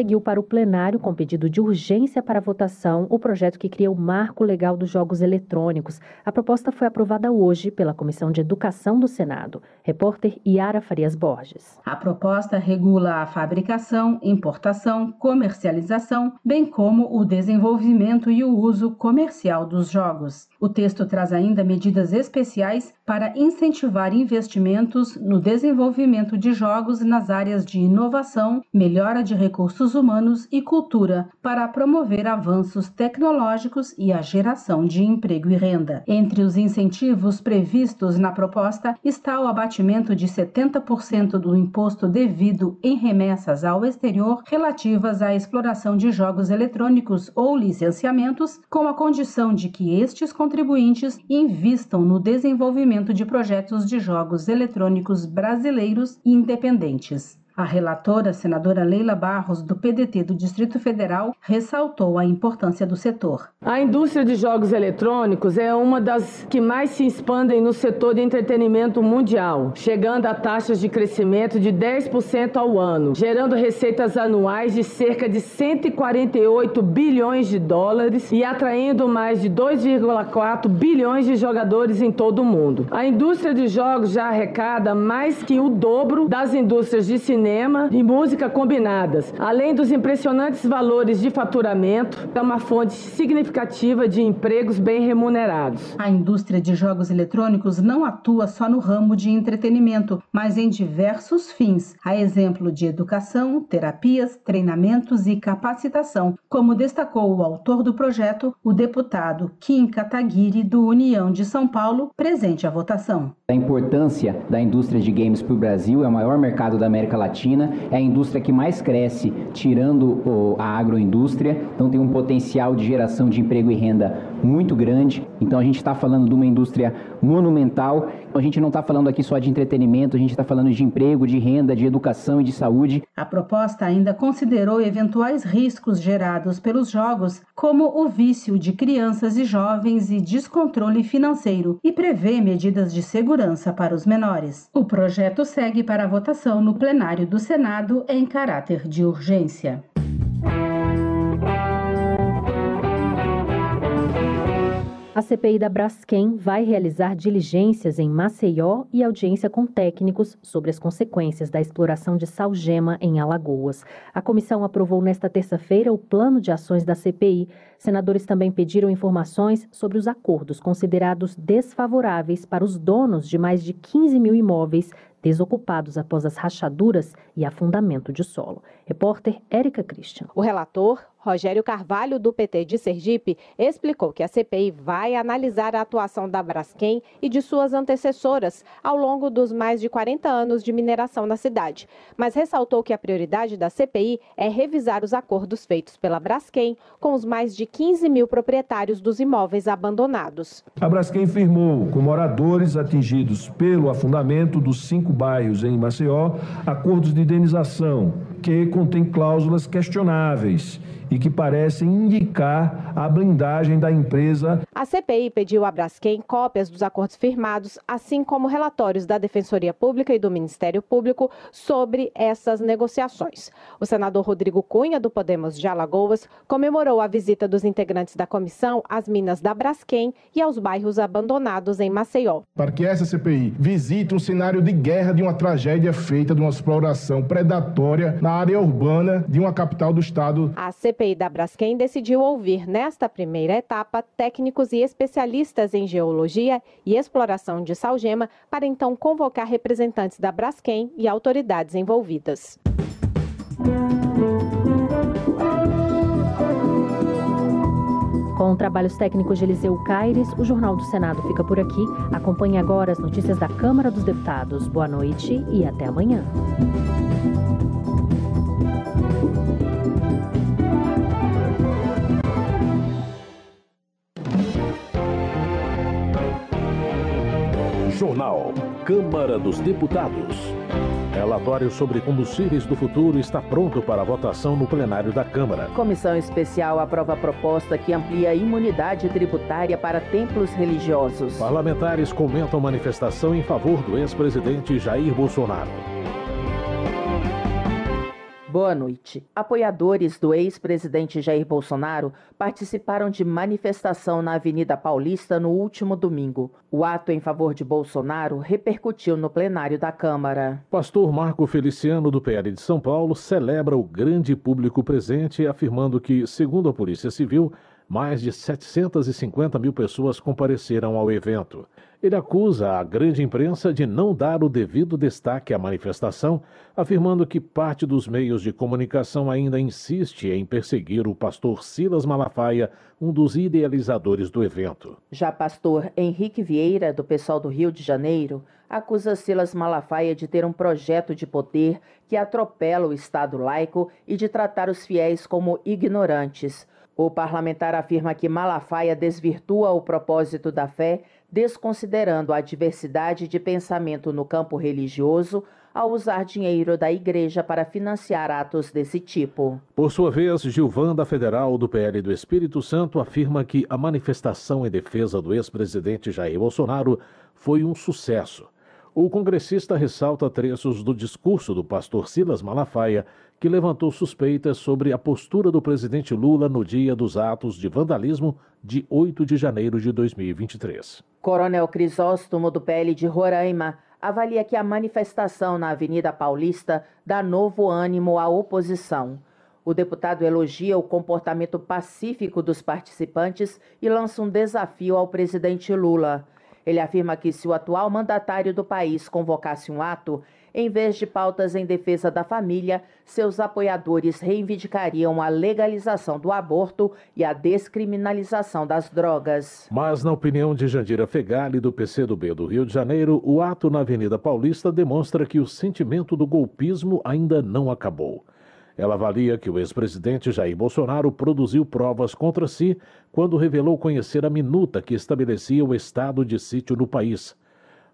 seguiu para o plenário com pedido de urgência para votação o projeto que cria o marco legal dos jogos eletrônicos. A proposta foi aprovada hoje pela Comissão de Educação do Senado. Repórter Yara Farias Borges. A proposta regula a fabricação, importação, comercialização, bem como o desenvolvimento e o uso comercial dos jogos. O texto traz ainda medidas especiais para incentivar investimentos no desenvolvimento de jogos nas áreas de inovação, melhora de recursos humanos e cultura, para promover avanços tecnológicos e a geração de emprego e renda. Entre os incentivos previstos na proposta está o abatimento de 70% do imposto devido em remessas ao exterior relativas à exploração de jogos eletrônicos ou licenciamentos, com a condição de que estes contribuintes invistam no desenvolvimento de projetos de jogos eletrônicos brasileiros e independentes. A relatora, senadora Leila Barros, do PDT do Distrito Federal, ressaltou a importância do setor. A indústria de jogos eletrônicos é uma das que mais se expandem no setor de entretenimento mundial, chegando a taxas de crescimento de 10% ao ano, gerando receitas anuais de cerca de 148 bilhões de dólares e atraindo mais de 2,4 bilhões de jogadores em todo o mundo. A indústria de jogos já arrecada mais que o dobro das indústrias de cinema cinema e música combinadas, além dos impressionantes valores de faturamento, é uma fonte significativa de empregos bem remunerados. A indústria de jogos eletrônicos não atua só no ramo de entretenimento, mas em diversos fins, a exemplo de educação, terapias, treinamentos e capacitação, como destacou o autor do projeto, o deputado Kim Kataguiri, do União de São Paulo, presente à votação. A importância da indústria de games para o Brasil é o maior mercado da América Latina Latina, é a indústria que mais cresce, tirando a agroindústria, então tem um potencial de geração de emprego e renda muito grande. Então a gente está falando de uma indústria monumental. A gente não está falando aqui só de entretenimento, a gente está falando de emprego, de renda, de educação e de saúde. A proposta ainda considerou eventuais riscos gerados pelos jogos, como o vício de crianças e jovens e descontrole financeiro, e prevê medidas de segurança para os menores. O projeto segue para votação no plenário do Senado em caráter de urgência. A CPI da Braskem vai realizar diligências em Maceió e audiência com técnicos sobre as consequências da exploração de salgema em Alagoas. A comissão aprovou nesta terça-feira o plano de ações da CPI. Senadores também pediram informações sobre os acordos considerados desfavoráveis para os donos de mais de 15 mil imóveis desocupados após as rachaduras e afundamento de solo. Repórter Érica Christian. O relator, Rogério Carvalho, do PT de Sergipe, explicou que a CPI vai analisar a atuação da Braskem e de suas antecessoras ao longo dos mais de 40 anos de mineração na cidade, mas ressaltou que a prioridade da CPI é revisar os acordos feitos pela Braskem com os mais de 15 mil proprietários dos imóveis abandonados. A Braskem firmou com moradores atingidos pelo afundamento dos cinco bairros em Maceió acordos de indenização que contém cláusulas questionáveis e que parecem indicar a blindagem da empresa. A CPI pediu a Braskem cópias dos acordos firmados, assim como relatórios da Defensoria Pública e do Ministério Público sobre essas negociações. O senador Rodrigo Cunha, do Podemos de Alagoas, comemorou a visita dos integrantes da comissão às minas da Braskem e aos bairros abandonados em Maceió. Para que essa CPI visite um cenário de guerra de uma tragédia feita de uma exploração predatória na área urbana de uma capital do estado. A CPI da Braskem decidiu ouvir nesta primeira etapa técnicos e especialistas em geologia e exploração de salgema para então convocar representantes da Braskem e autoridades envolvidas. Com trabalhos técnicos de Eliseu Caires, o Jornal do Senado fica por aqui. Acompanhe agora as notícias da Câmara dos Deputados. Boa noite e até amanhã. Jornal. Câmara dos Deputados. Relatório sobre combustíveis do futuro está pronto para votação no plenário da Câmara. Comissão especial aprova a proposta que amplia a imunidade tributária para templos religiosos. Parlamentares comentam manifestação em favor do ex-presidente Jair Bolsonaro. Boa noite. Apoiadores do ex-presidente Jair Bolsonaro participaram de manifestação na Avenida Paulista no último domingo. O ato em favor de Bolsonaro repercutiu no plenário da Câmara. Pastor Marco Feliciano, do PL de São Paulo, celebra o grande público presente, afirmando que, segundo a Polícia Civil, mais de 750 mil pessoas compareceram ao evento. Ele acusa a grande imprensa de não dar o devido destaque à manifestação, afirmando que parte dos meios de comunicação ainda insiste em perseguir o pastor Silas Malafaia, um dos idealizadores do evento. Já pastor Henrique Vieira, do pessoal do Rio de Janeiro, acusa Silas Malafaia de ter um projeto de poder que atropela o Estado laico e de tratar os fiéis como ignorantes. O parlamentar afirma que Malafaia desvirtua o propósito da fé, desconsiderando a diversidade de pensamento no campo religioso ao usar dinheiro da igreja para financiar atos desse tipo. Por sua vez, Gilvanda Federal, do PL do Espírito Santo, afirma que a manifestação em defesa do ex-presidente Jair Bolsonaro foi um sucesso. O congressista ressalta trechos do discurso do pastor Silas Malafaia, que levantou suspeitas sobre a postura do presidente Lula no dia dos atos de vandalismo de 8 de janeiro de 2023. Coronel Crisóstomo, do PL de Roraima, avalia que a manifestação na Avenida Paulista dá novo ânimo à oposição. O deputado elogia o comportamento pacífico dos participantes e lança um desafio ao presidente Lula. Ele afirma que se o atual mandatário do país convocasse um ato, em vez de pautas em defesa da família, seus apoiadores reivindicariam a legalização do aborto e a descriminalização das drogas. Mas, na opinião de Jandira Fegali, do PCdoB do Rio de Janeiro, o ato na Avenida Paulista demonstra que o sentimento do golpismo ainda não acabou. Ela avalia que o ex-presidente Jair Bolsonaro produziu provas contra si quando revelou conhecer a minuta que estabelecia o estado de sítio no país.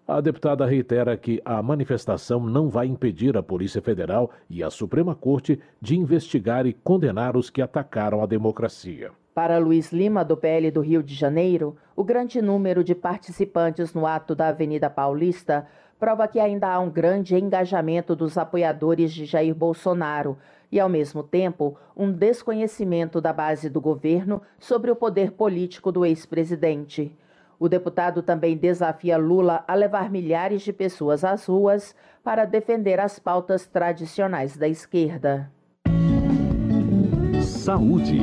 A deputada reitera que a manifestação não vai impedir a Polícia Federal e a Suprema Corte de investigar e condenar os que atacaram a democracia. Para Luiz Lima, do PL do Rio de Janeiro, o grande número de participantes no ato da Avenida Paulista prova que ainda há um grande engajamento dos apoiadores de Jair Bolsonaro e, ao mesmo tempo, um desconhecimento da base do governo sobre o poder político do ex-presidente. O deputado também desafia Lula a levar milhares de pessoas às ruas para defender as pautas tradicionais da esquerda. Saúde.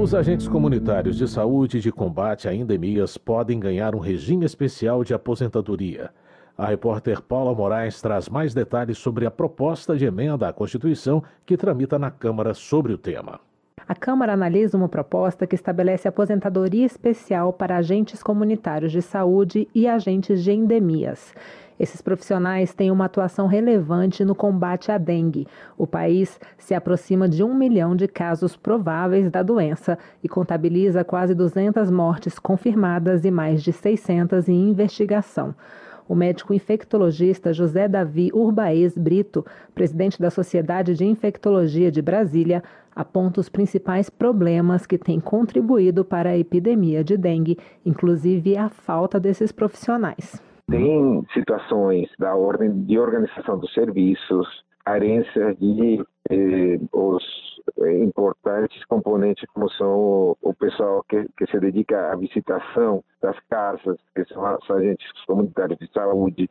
Os agentes comunitários de saúde e de combate a endemias podem ganhar um regime especial de aposentadoria. A repórter Paula Moraes traz mais detalhes sobre a proposta de emenda à Constituição que tramita na Câmara sobre o tema. A Câmara analisa uma proposta que estabelece aposentadoria especial para agentes comunitários de saúde e agentes de endemias. Esses profissionais têm uma atuação relevante no combate à dengue. O país se aproxima de um milhão de casos prováveis da doença e contabiliza quase 200 mortes confirmadas e mais de 600 em investigação. O médico infectologista José Davi Urbaez Brito, presidente da Sociedade de Infectologia de Brasília, aponta os principais problemas que têm contribuído para a epidemia de dengue, inclusive a falta desses profissionais. Tem situações da ordem de organização dos serviços, carência de eh, os importantes componentes como são o, pessoal que, que, se dedica à visitação das casas, que são os agentes comunitários de saúde,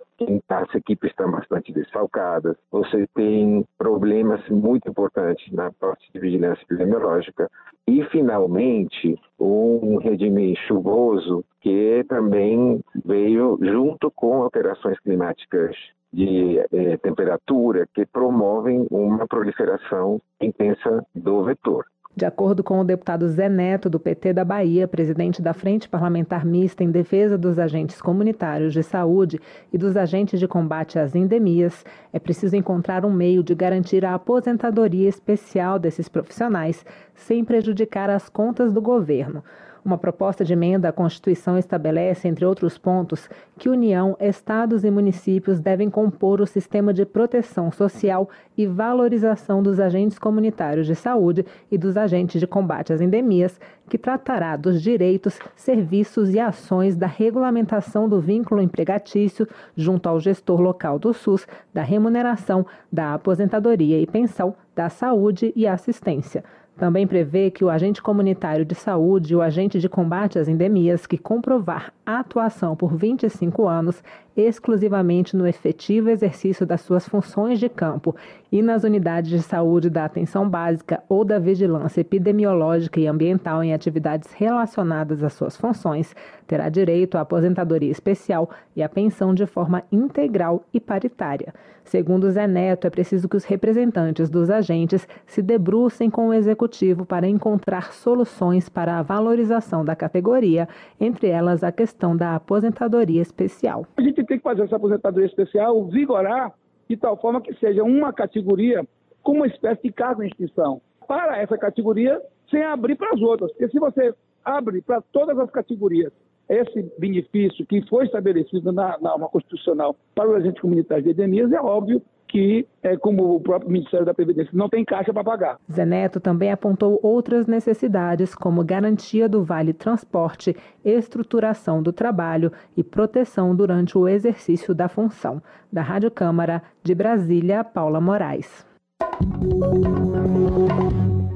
as equipes estão bastante desfalcadas. Você tem problemas muito importantes na parte de vigilância epidemiológica. E, finalmente, um regime chuvoso que também veio junto com alterações climáticas de eh, temperatura que promovem uma proliferação intensa do vetor. De acordo com o deputado Zé Neto, do PT da Bahia, presidente da Frente Parlamentar Mista em Defesa dos Agentes Comunitários de Saúde e dos Agentes de Combate às Endemias, é preciso encontrar um meio de garantir a aposentadoria especial desses profissionais, sem prejudicar as contas do governo. Uma proposta de emenda à Constituição estabelece, entre outros pontos, que União, estados e municípios devem compor o sistema de proteção social e valorização dos agentes comunitários de saúde e dos agentes de combate às endemias, que tratará dos direitos, serviços e ações da regulamentação do vínculo empregatício junto ao gestor local do SUS, da remuneração, da aposentadoria e pensão, da saúde e assistência. Também prevê que o agente comunitário de saúde e o agente de combate às endemias que comprovar atuação por 25 anos exclusivamente no efetivo exercício das suas funções de campo e nas unidades de saúde da atenção básica ou da vigilância epidemiológica e ambiental em atividades relacionadas às suas funções, terá direito à aposentadoria especial e à pensão de forma integral e paritária. Segundo Zé Neto, é preciso que os representantes dos agentes se debrucem com o executivo para encontrar soluções para a valorização da categoria, entre elas a questão da aposentadoria especial. A gente tem que fazer essa aposentadoria especial vigorar de tal forma que seja uma categoria com uma espécie de cargo em extinção para essa categoria sem abrir para as outras. Porque se você abre para todas as categorias esse benefício que foi estabelecido na norma constitucional para o agente comunitário de endemias, é óbvio que, é, como o próprio Ministério da Previdência não tem caixa para pagar. Zé Neto também apontou outras necessidades, como garantia do vale transporte, estruturação do trabalho e proteção durante o exercício da função. Da Rádio Câmara, de Brasília, Paula Moraes.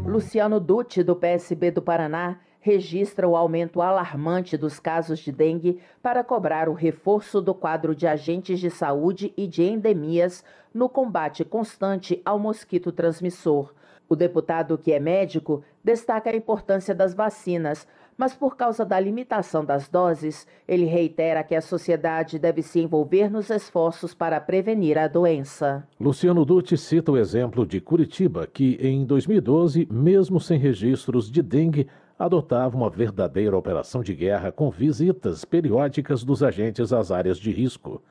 Luciano Dutti, do PSB do Paraná, registra o aumento alarmante dos casos de dengue para cobrar o reforço do quadro de agentes de saúde e de endemias no combate constante ao mosquito transmissor. O deputado, que é médico, destaca a importância das vacinas, mas por causa da limitação das doses, ele reitera que a sociedade deve se envolver nos esforços para prevenir a doença. Luciano Dutti cita o exemplo de Curitiba, que em 2012, mesmo sem registros de dengue, adotava uma verdadeira operação de guerra com visitas periódicas dos agentes às áreas de risco.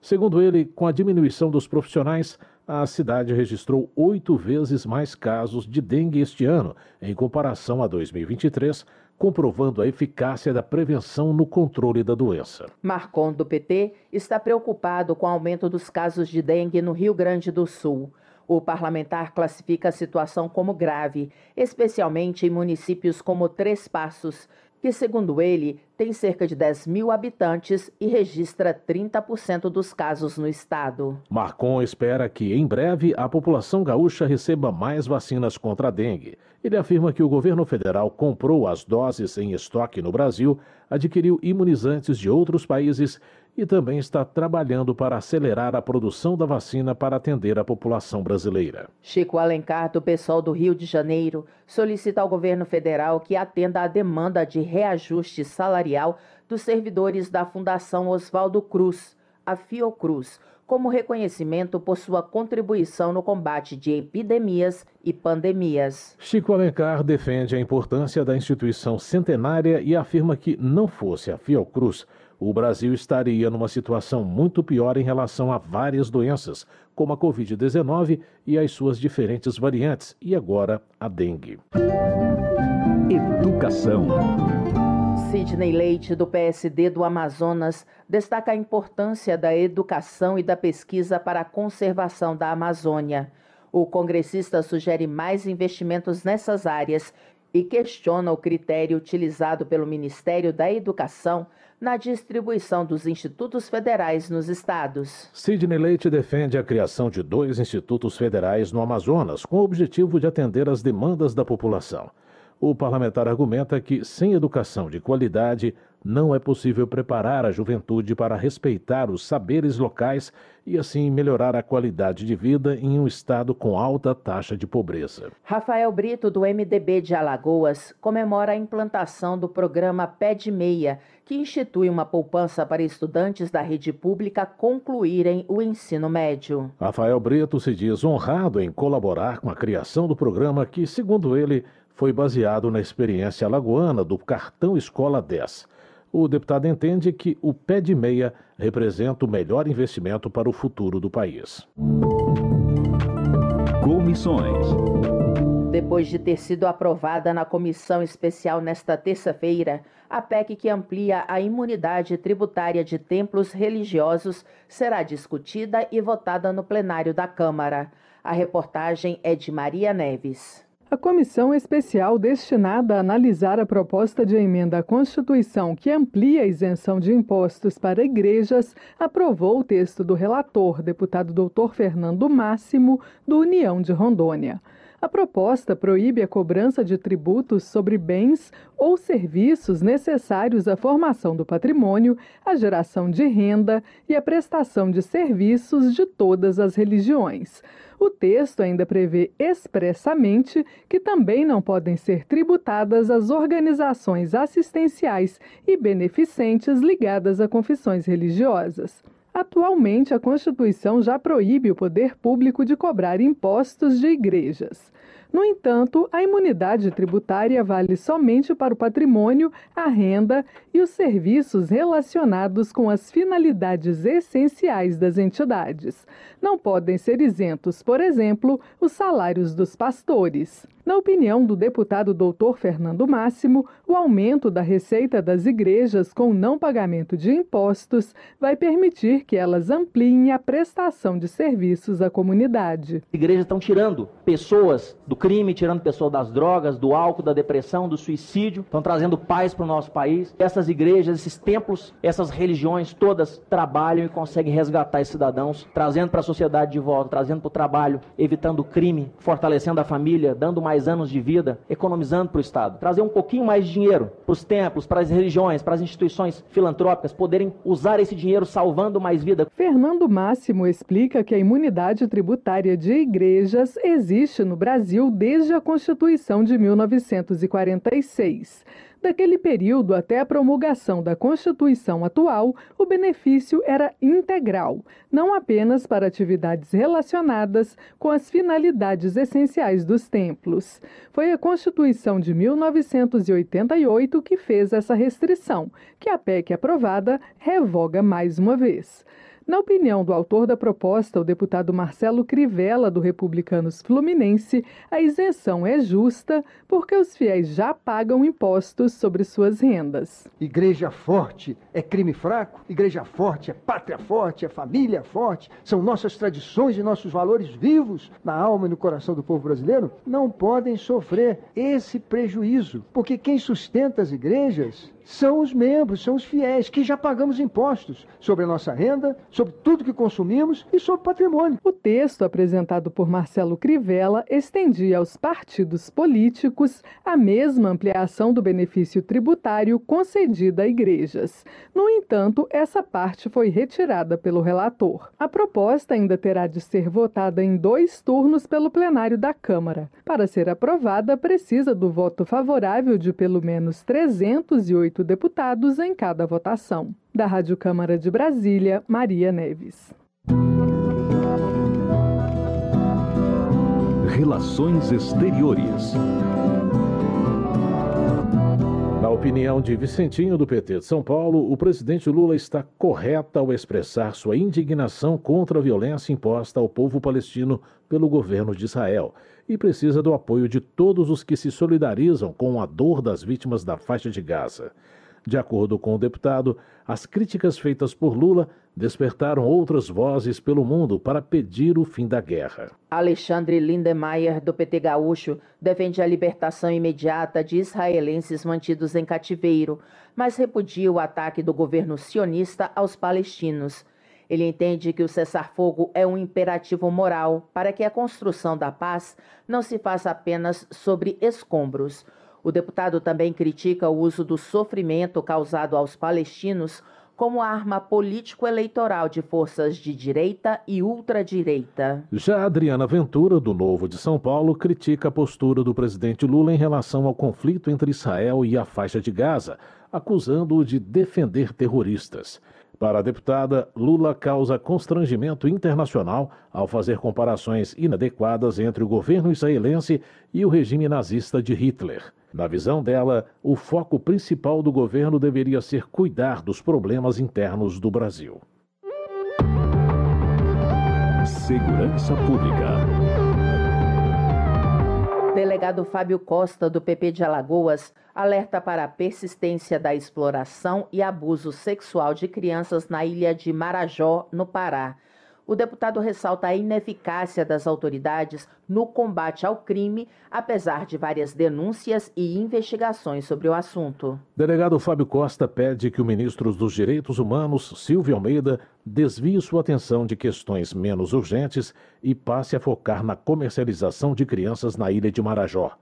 Segundo ele, com a diminuição dos profissionais, a cidade registrou oito vezes mais casos de dengue este ano, em comparação a 2023, comprovando a eficácia da prevenção no controle da doença. Marcon, do PT, está preocupado com o aumento dos casos de dengue no Rio Grande do Sul. O parlamentar classifica a situação como grave, especialmente em municípios como Três Passos, que, segundo ele, tem cerca de 10 mil habitantes e registra 30% dos casos no estado. Marcon espera que, em breve, a população gaúcha receba mais vacinas contra a dengue. Ele afirma que o governo federal comprou as doses em estoque no Brasil, adquiriu imunizantes de outros países e também está trabalhando para acelerar a produção da vacina para atender a população brasileira. Chico Alencar, do pessoal do Rio de Janeiro, solicita ao governo federal que atenda à demanda de reajuste salarial dos servidores da Fundação Oswaldo Cruz, a Fiocruz, como reconhecimento por sua contribuição no combate de epidemias e pandemias. Chico Alencar defende a importância da instituição centenária e afirma que, não fosse a Fiocruz, o Brasil estaria numa situação muito pior em relação a várias doenças, como a Covid-19 e as suas diferentes variantes, e agora a dengue. Educação. Sidney Leite, do PSD do Amazonas, destaca a importância da educação e da pesquisa para a conservação da Amazônia. O congressista sugere mais investimentos nessas áreas e questiona o critério utilizado pelo Ministério da Educação na distribuição dos institutos federais nos estados. Sidney Leite defende a criação de dois institutos federais no Amazonas, com o objetivo de atender às demandas da população. O parlamentar argumenta que, sem educação de qualidade, não é possível preparar a juventude para respeitar os saberes locais e, assim, melhorar a qualidade de vida em um estado com alta taxa de pobreza. Rafael Brito, do MDB de Alagoas, comemora a implantação do programa Pé de Meia, que institui uma poupança para estudantes da rede pública concluírem o ensino médio. Rafael Brito se diz honrado em colaborar com a criação do programa que, segundo ele, foi baseado na experiência alagoana do cartão Escola 10. O deputado entende que o pé de meia representa o melhor investimento para o futuro do país. Comissões. Depois de ter sido aprovada na comissão especial nesta terça-feira, a PEC que amplia a imunidade tributária de templos religiosos será discutida e votada no plenário da Câmara. A reportagem é de Maria Neves. A comissão especial destinada a analisar a proposta de emenda à Constituição que amplia a isenção de impostos para igrejas aprovou o texto do relator, deputado Dr. Fernando Máximo, do União de Rondônia. A proposta proíbe a cobrança de tributos sobre bens ou serviços necessários à formação do patrimônio, à geração de renda e à prestação de serviços de todas as religiões. O texto ainda prevê expressamente que também não podem ser tributadas as organizações assistenciais e beneficentes ligadas a confissões religiosas. Atualmente, a Constituição já proíbe o poder público de cobrar impostos de igrejas. No entanto, a imunidade tributária vale somente para o patrimônio, a renda e os serviços relacionados com as finalidades essenciais das entidades. Não podem ser isentos, por exemplo, os salários dos pastores. Na opinião do deputado doutor Fernando Máximo, o aumento da receita das igrejas com não pagamento de impostos vai permitir que elas ampliem a prestação de serviços à comunidade. As igrejas estão tirando pessoas do crime, tirando pessoas das drogas, do álcool, da depressão, do suicídio, estão trazendo paz para o nosso país. Essas igrejas, esses templos, essas religiões todas trabalham e conseguem resgatar esses cidadãos, trazendo para a sociedade de volta, trazendo para o trabalho, evitando o crime, fortalecendo a família, dando mais mais anos de vida economizando para o Estado. Trazer um pouquinho mais de dinheiro para os templos, para as religiões, para as instituições filantrópicas poderem usar esse dinheiro salvando mais vida. Fernando Máximo explica que a imunidade tributária de igrejas existe no Brasil desde a Constituição de 1946. Daquele período até a promulgação da Constituição atual, o benefício era integral, não apenas para atividades relacionadas com as finalidades essenciais dos templos. Foi a Constituição de 1988 que fez essa restrição, que a PEC aprovada revoga mais uma vez. Na opinião do autor da proposta, o deputado Marcelo Crivella, do Republicanos Fluminense, a isenção é justa porque os fiéis já pagam impostos sobre suas rendas. Igreja forte é crime fraco, igreja forte é pátria forte, é família forte, são nossas tradições e nossos valores vivos na alma e no coração do povo brasileiro, não podem sofrer esse prejuízo, porque quem sustenta as igrejas são os membros, são os fiéis, que já pagamos impostos sobre a nossa renda, sobre tudo que consumimos e sobre patrimônio. O texto apresentado por Marcelo Crivella estendia aos partidos políticos a mesma ampliação do benefício tributário concedida a igrejas. No entanto, essa parte foi retirada pelo relator. A proposta ainda terá de ser votada em dois turnos pelo plenário da Câmara. Para ser aprovada, precisa do voto favorável de pelo menos 308 oito deputados em cada votação. Da Rádio Câmara de Brasília, Maria Neves. Relações Exteriores. Na opinião de Vicentinho do PT de São Paulo, o presidente Lula está correto ao expressar sua indignação contra a violência imposta ao povo palestino pelo governo de Israel e precisa do apoio de todos os que se solidarizam com a dor das vítimas da faixa de Gaza. De acordo com o deputado, as críticas feitas por Lula despertaram outras vozes pelo mundo para pedir o fim da guerra. Alexandre Lindemeyer, do PT Gaúcho, defende a libertação imediata de israelenses mantidos em cativeiro, mas repudia o ataque do governo sionista aos palestinos. Ele entende que o cessar-fogo é um imperativo moral para que a construção da paz não se faça apenas sobre escombros. O deputado também critica o uso do sofrimento causado aos palestinos como arma político-eleitoral de forças de direita e ultradireita. Já Adriana Ventura, do Novo de São Paulo, critica a postura do presidente Lula em relação ao conflito entre Israel e a faixa de Gaza, acusando-o de defender terroristas. Para a deputada, Lula causa constrangimento internacional ao fazer comparações inadequadas entre o governo israelense e o regime nazista de Hitler. Na visão dela, o foco principal do governo deveria ser cuidar dos problemas internos do Brasil. Segurança Pública. Delegado Fábio Costa, do PP de Alagoas, alerta para a persistência da exploração e abuso sexual de crianças na ilha de Marajó, no Pará. O deputado ressalta a ineficácia das autoridades no combate ao crime, apesar de várias denúncias e investigações sobre o assunto. Delegado Fábio Costa pede que o ministro dos Direitos Humanos, Silvio Almeida, desvie sua atenção de questões menos urgentes e passe a focar na comercialização de crianças na ilha de Marajó.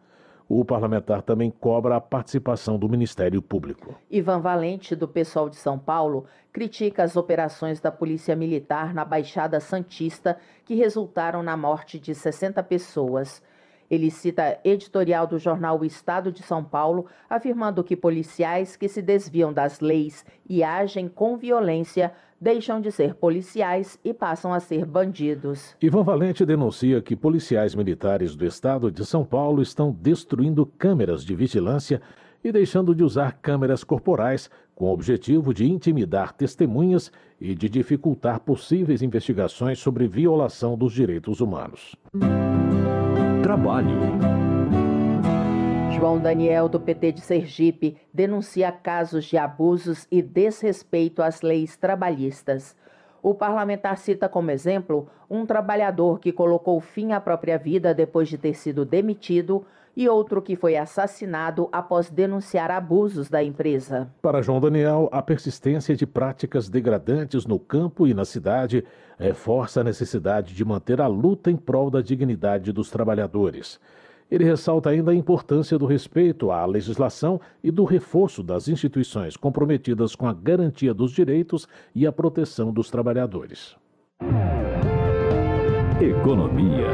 O parlamentar também cobra a participação do Ministério Público. Ivan Valente, do Pessoal de São Paulo, critica as operações da Polícia Militar na Baixada Santista que resultaram na morte de 60 pessoas. Ele cita editorial do jornal O Estado de São Paulo, afirmando que policiais que se desviam das leis e agem com violência deixam de ser policiais e passam a ser bandidos. Ivan Valente denuncia que policiais militares do estado de São Paulo estão destruindo câmeras de vigilância e deixando de usar câmeras corporais com o objetivo de intimidar testemunhas e de dificultar possíveis investigações sobre violação dos direitos humanos. Trabalho. João Daniel, do PT de Sergipe, denuncia casos de abusos e desrespeito às leis trabalhistas. O parlamentar cita como exemplo um trabalhador que colocou fim à própria vida depois de ter sido demitido e outro que foi assassinado após denunciar abusos da empresa. Para João Daniel, a persistência de práticas degradantes no campo e na cidade reforça a necessidade de manter a luta em prol da dignidade dos trabalhadores. Ele ressalta ainda a importância do respeito à legislação e do reforço das instituições comprometidas com a garantia dos direitos e a proteção dos trabalhadores. Economia.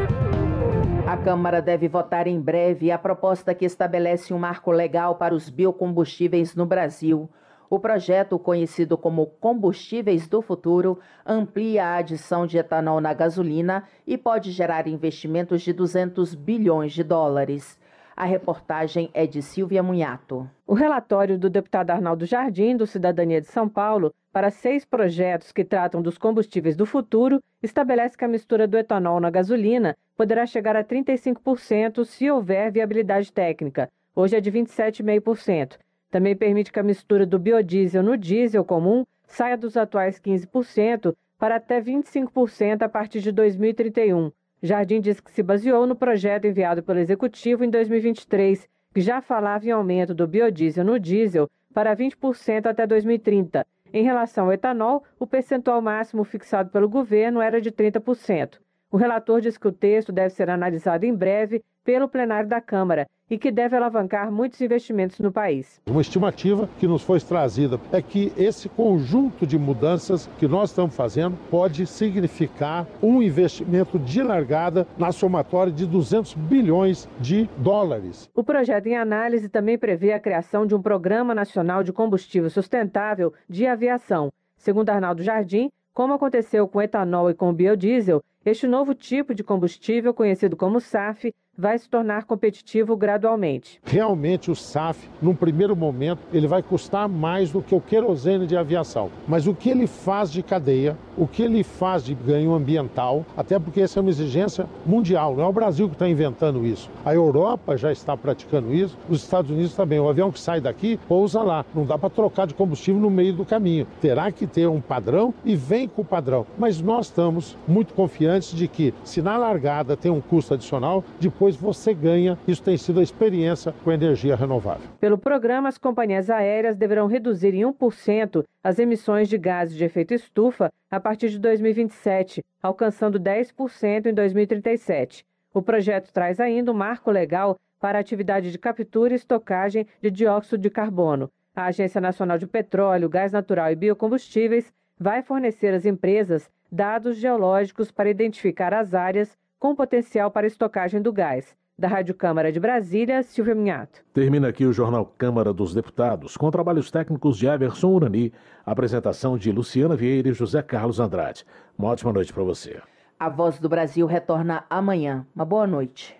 A Câmara deve votar em breve a proposta que estabelece um marco legal para os biocombustíveis no Brasil. O projeto, conhecido como Combustíveis do Futuro, amplia a adição de etanol na gasolina e pode gerar investimentos de 200 bilhões de dólares. A reportagem é de Silvia Munhato. O relatório do deputado Arnaldo Jardim, do Cidadania de São Paulo, para seis projetos que tratam dos combustíveis do futuro, estabelece que a mistura do etanol na gasolina poderá chegar a 35% se houver viabilidade técnica. Hoje é de 27,5%. Também permite que a mistura do biodiesel no diesel comum saia dos atuais 15% para até 25% a partir de 2031. Jardim diz que se baseou no projeto enviado pelo Executivo em 2023, que já falava em aumento do biodiesel no diesel para 20% até 2030. Em relação ao etanol, o percentual máximo fixado pelo governo era de 30%. O relator diz que o texto deve ser analisado em breve pelo plenário da Câmara e que deve alavancar muitos investimentos no país. Uma estimativa que nos foi trazida é que esse conjunto de mudanças que nós estamos fazendo pode significar um investimento de largada na somatória de 200 bilhões de dólares. O projeto em análise também prevê a criação de um Programa Nacional de Combustível Sustentável de Aviação. Segundo Arnaldo Jardim, como aconteceu com etanol e com biodiesel, este novo tipo de combustível, conhecido como SAF, vai se tornar competitivo gradualmente. Realmente o SAF, num primeiro momento, ele vai custar mais do que o querosene de aviação. Mas o que ele faz de cadeia, o que ele faz de ganho ambiental, até porque essa é uma exigência mundial, não é o Brasil que está inventando isso. A Europa já está praticando isso, os Estados Unidos também. O avião que sai daqui pousa lá. Não dá para trocar de combustível no meio do caminho. Terá que ter um padrão e vem com o padrão. Mas nós estamos muito confiantes de que, se na largada tem um custo adicional, depois você ganha. Isso tem sido a experiência com energia renovável. Pelo programa, as companhias aéreas deverão reduzir em 1% as emissões de gases de efeito estufa a partir de 2027, alcançando 10% em 2037. O projeto traz ainda um marco legal para a atividade de captura e estocagem de dióxido de carbono. A Agência Nacional de Petróleo, Gás Natural e Biocombustíveis vai fornecer às empresas dados geológicos para identificar as áreas com potencial para estocagem do gás. Da Rádio Câmara de Brasília, Silvia Minhato. Termina aqui o Jornal Câmara dos Deputados, com trabalhos técnicos de Everson Urani, apresentação de Luciana Vieira e José Carlos Andrade. Uma ótima noite para você. A Voz do Brasil retorna amanhã. Uma boa noite.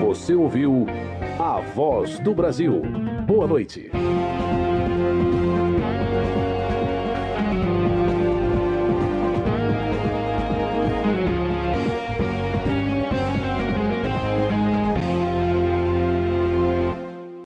Você ouviu A Voz do Brasil. Boa noite.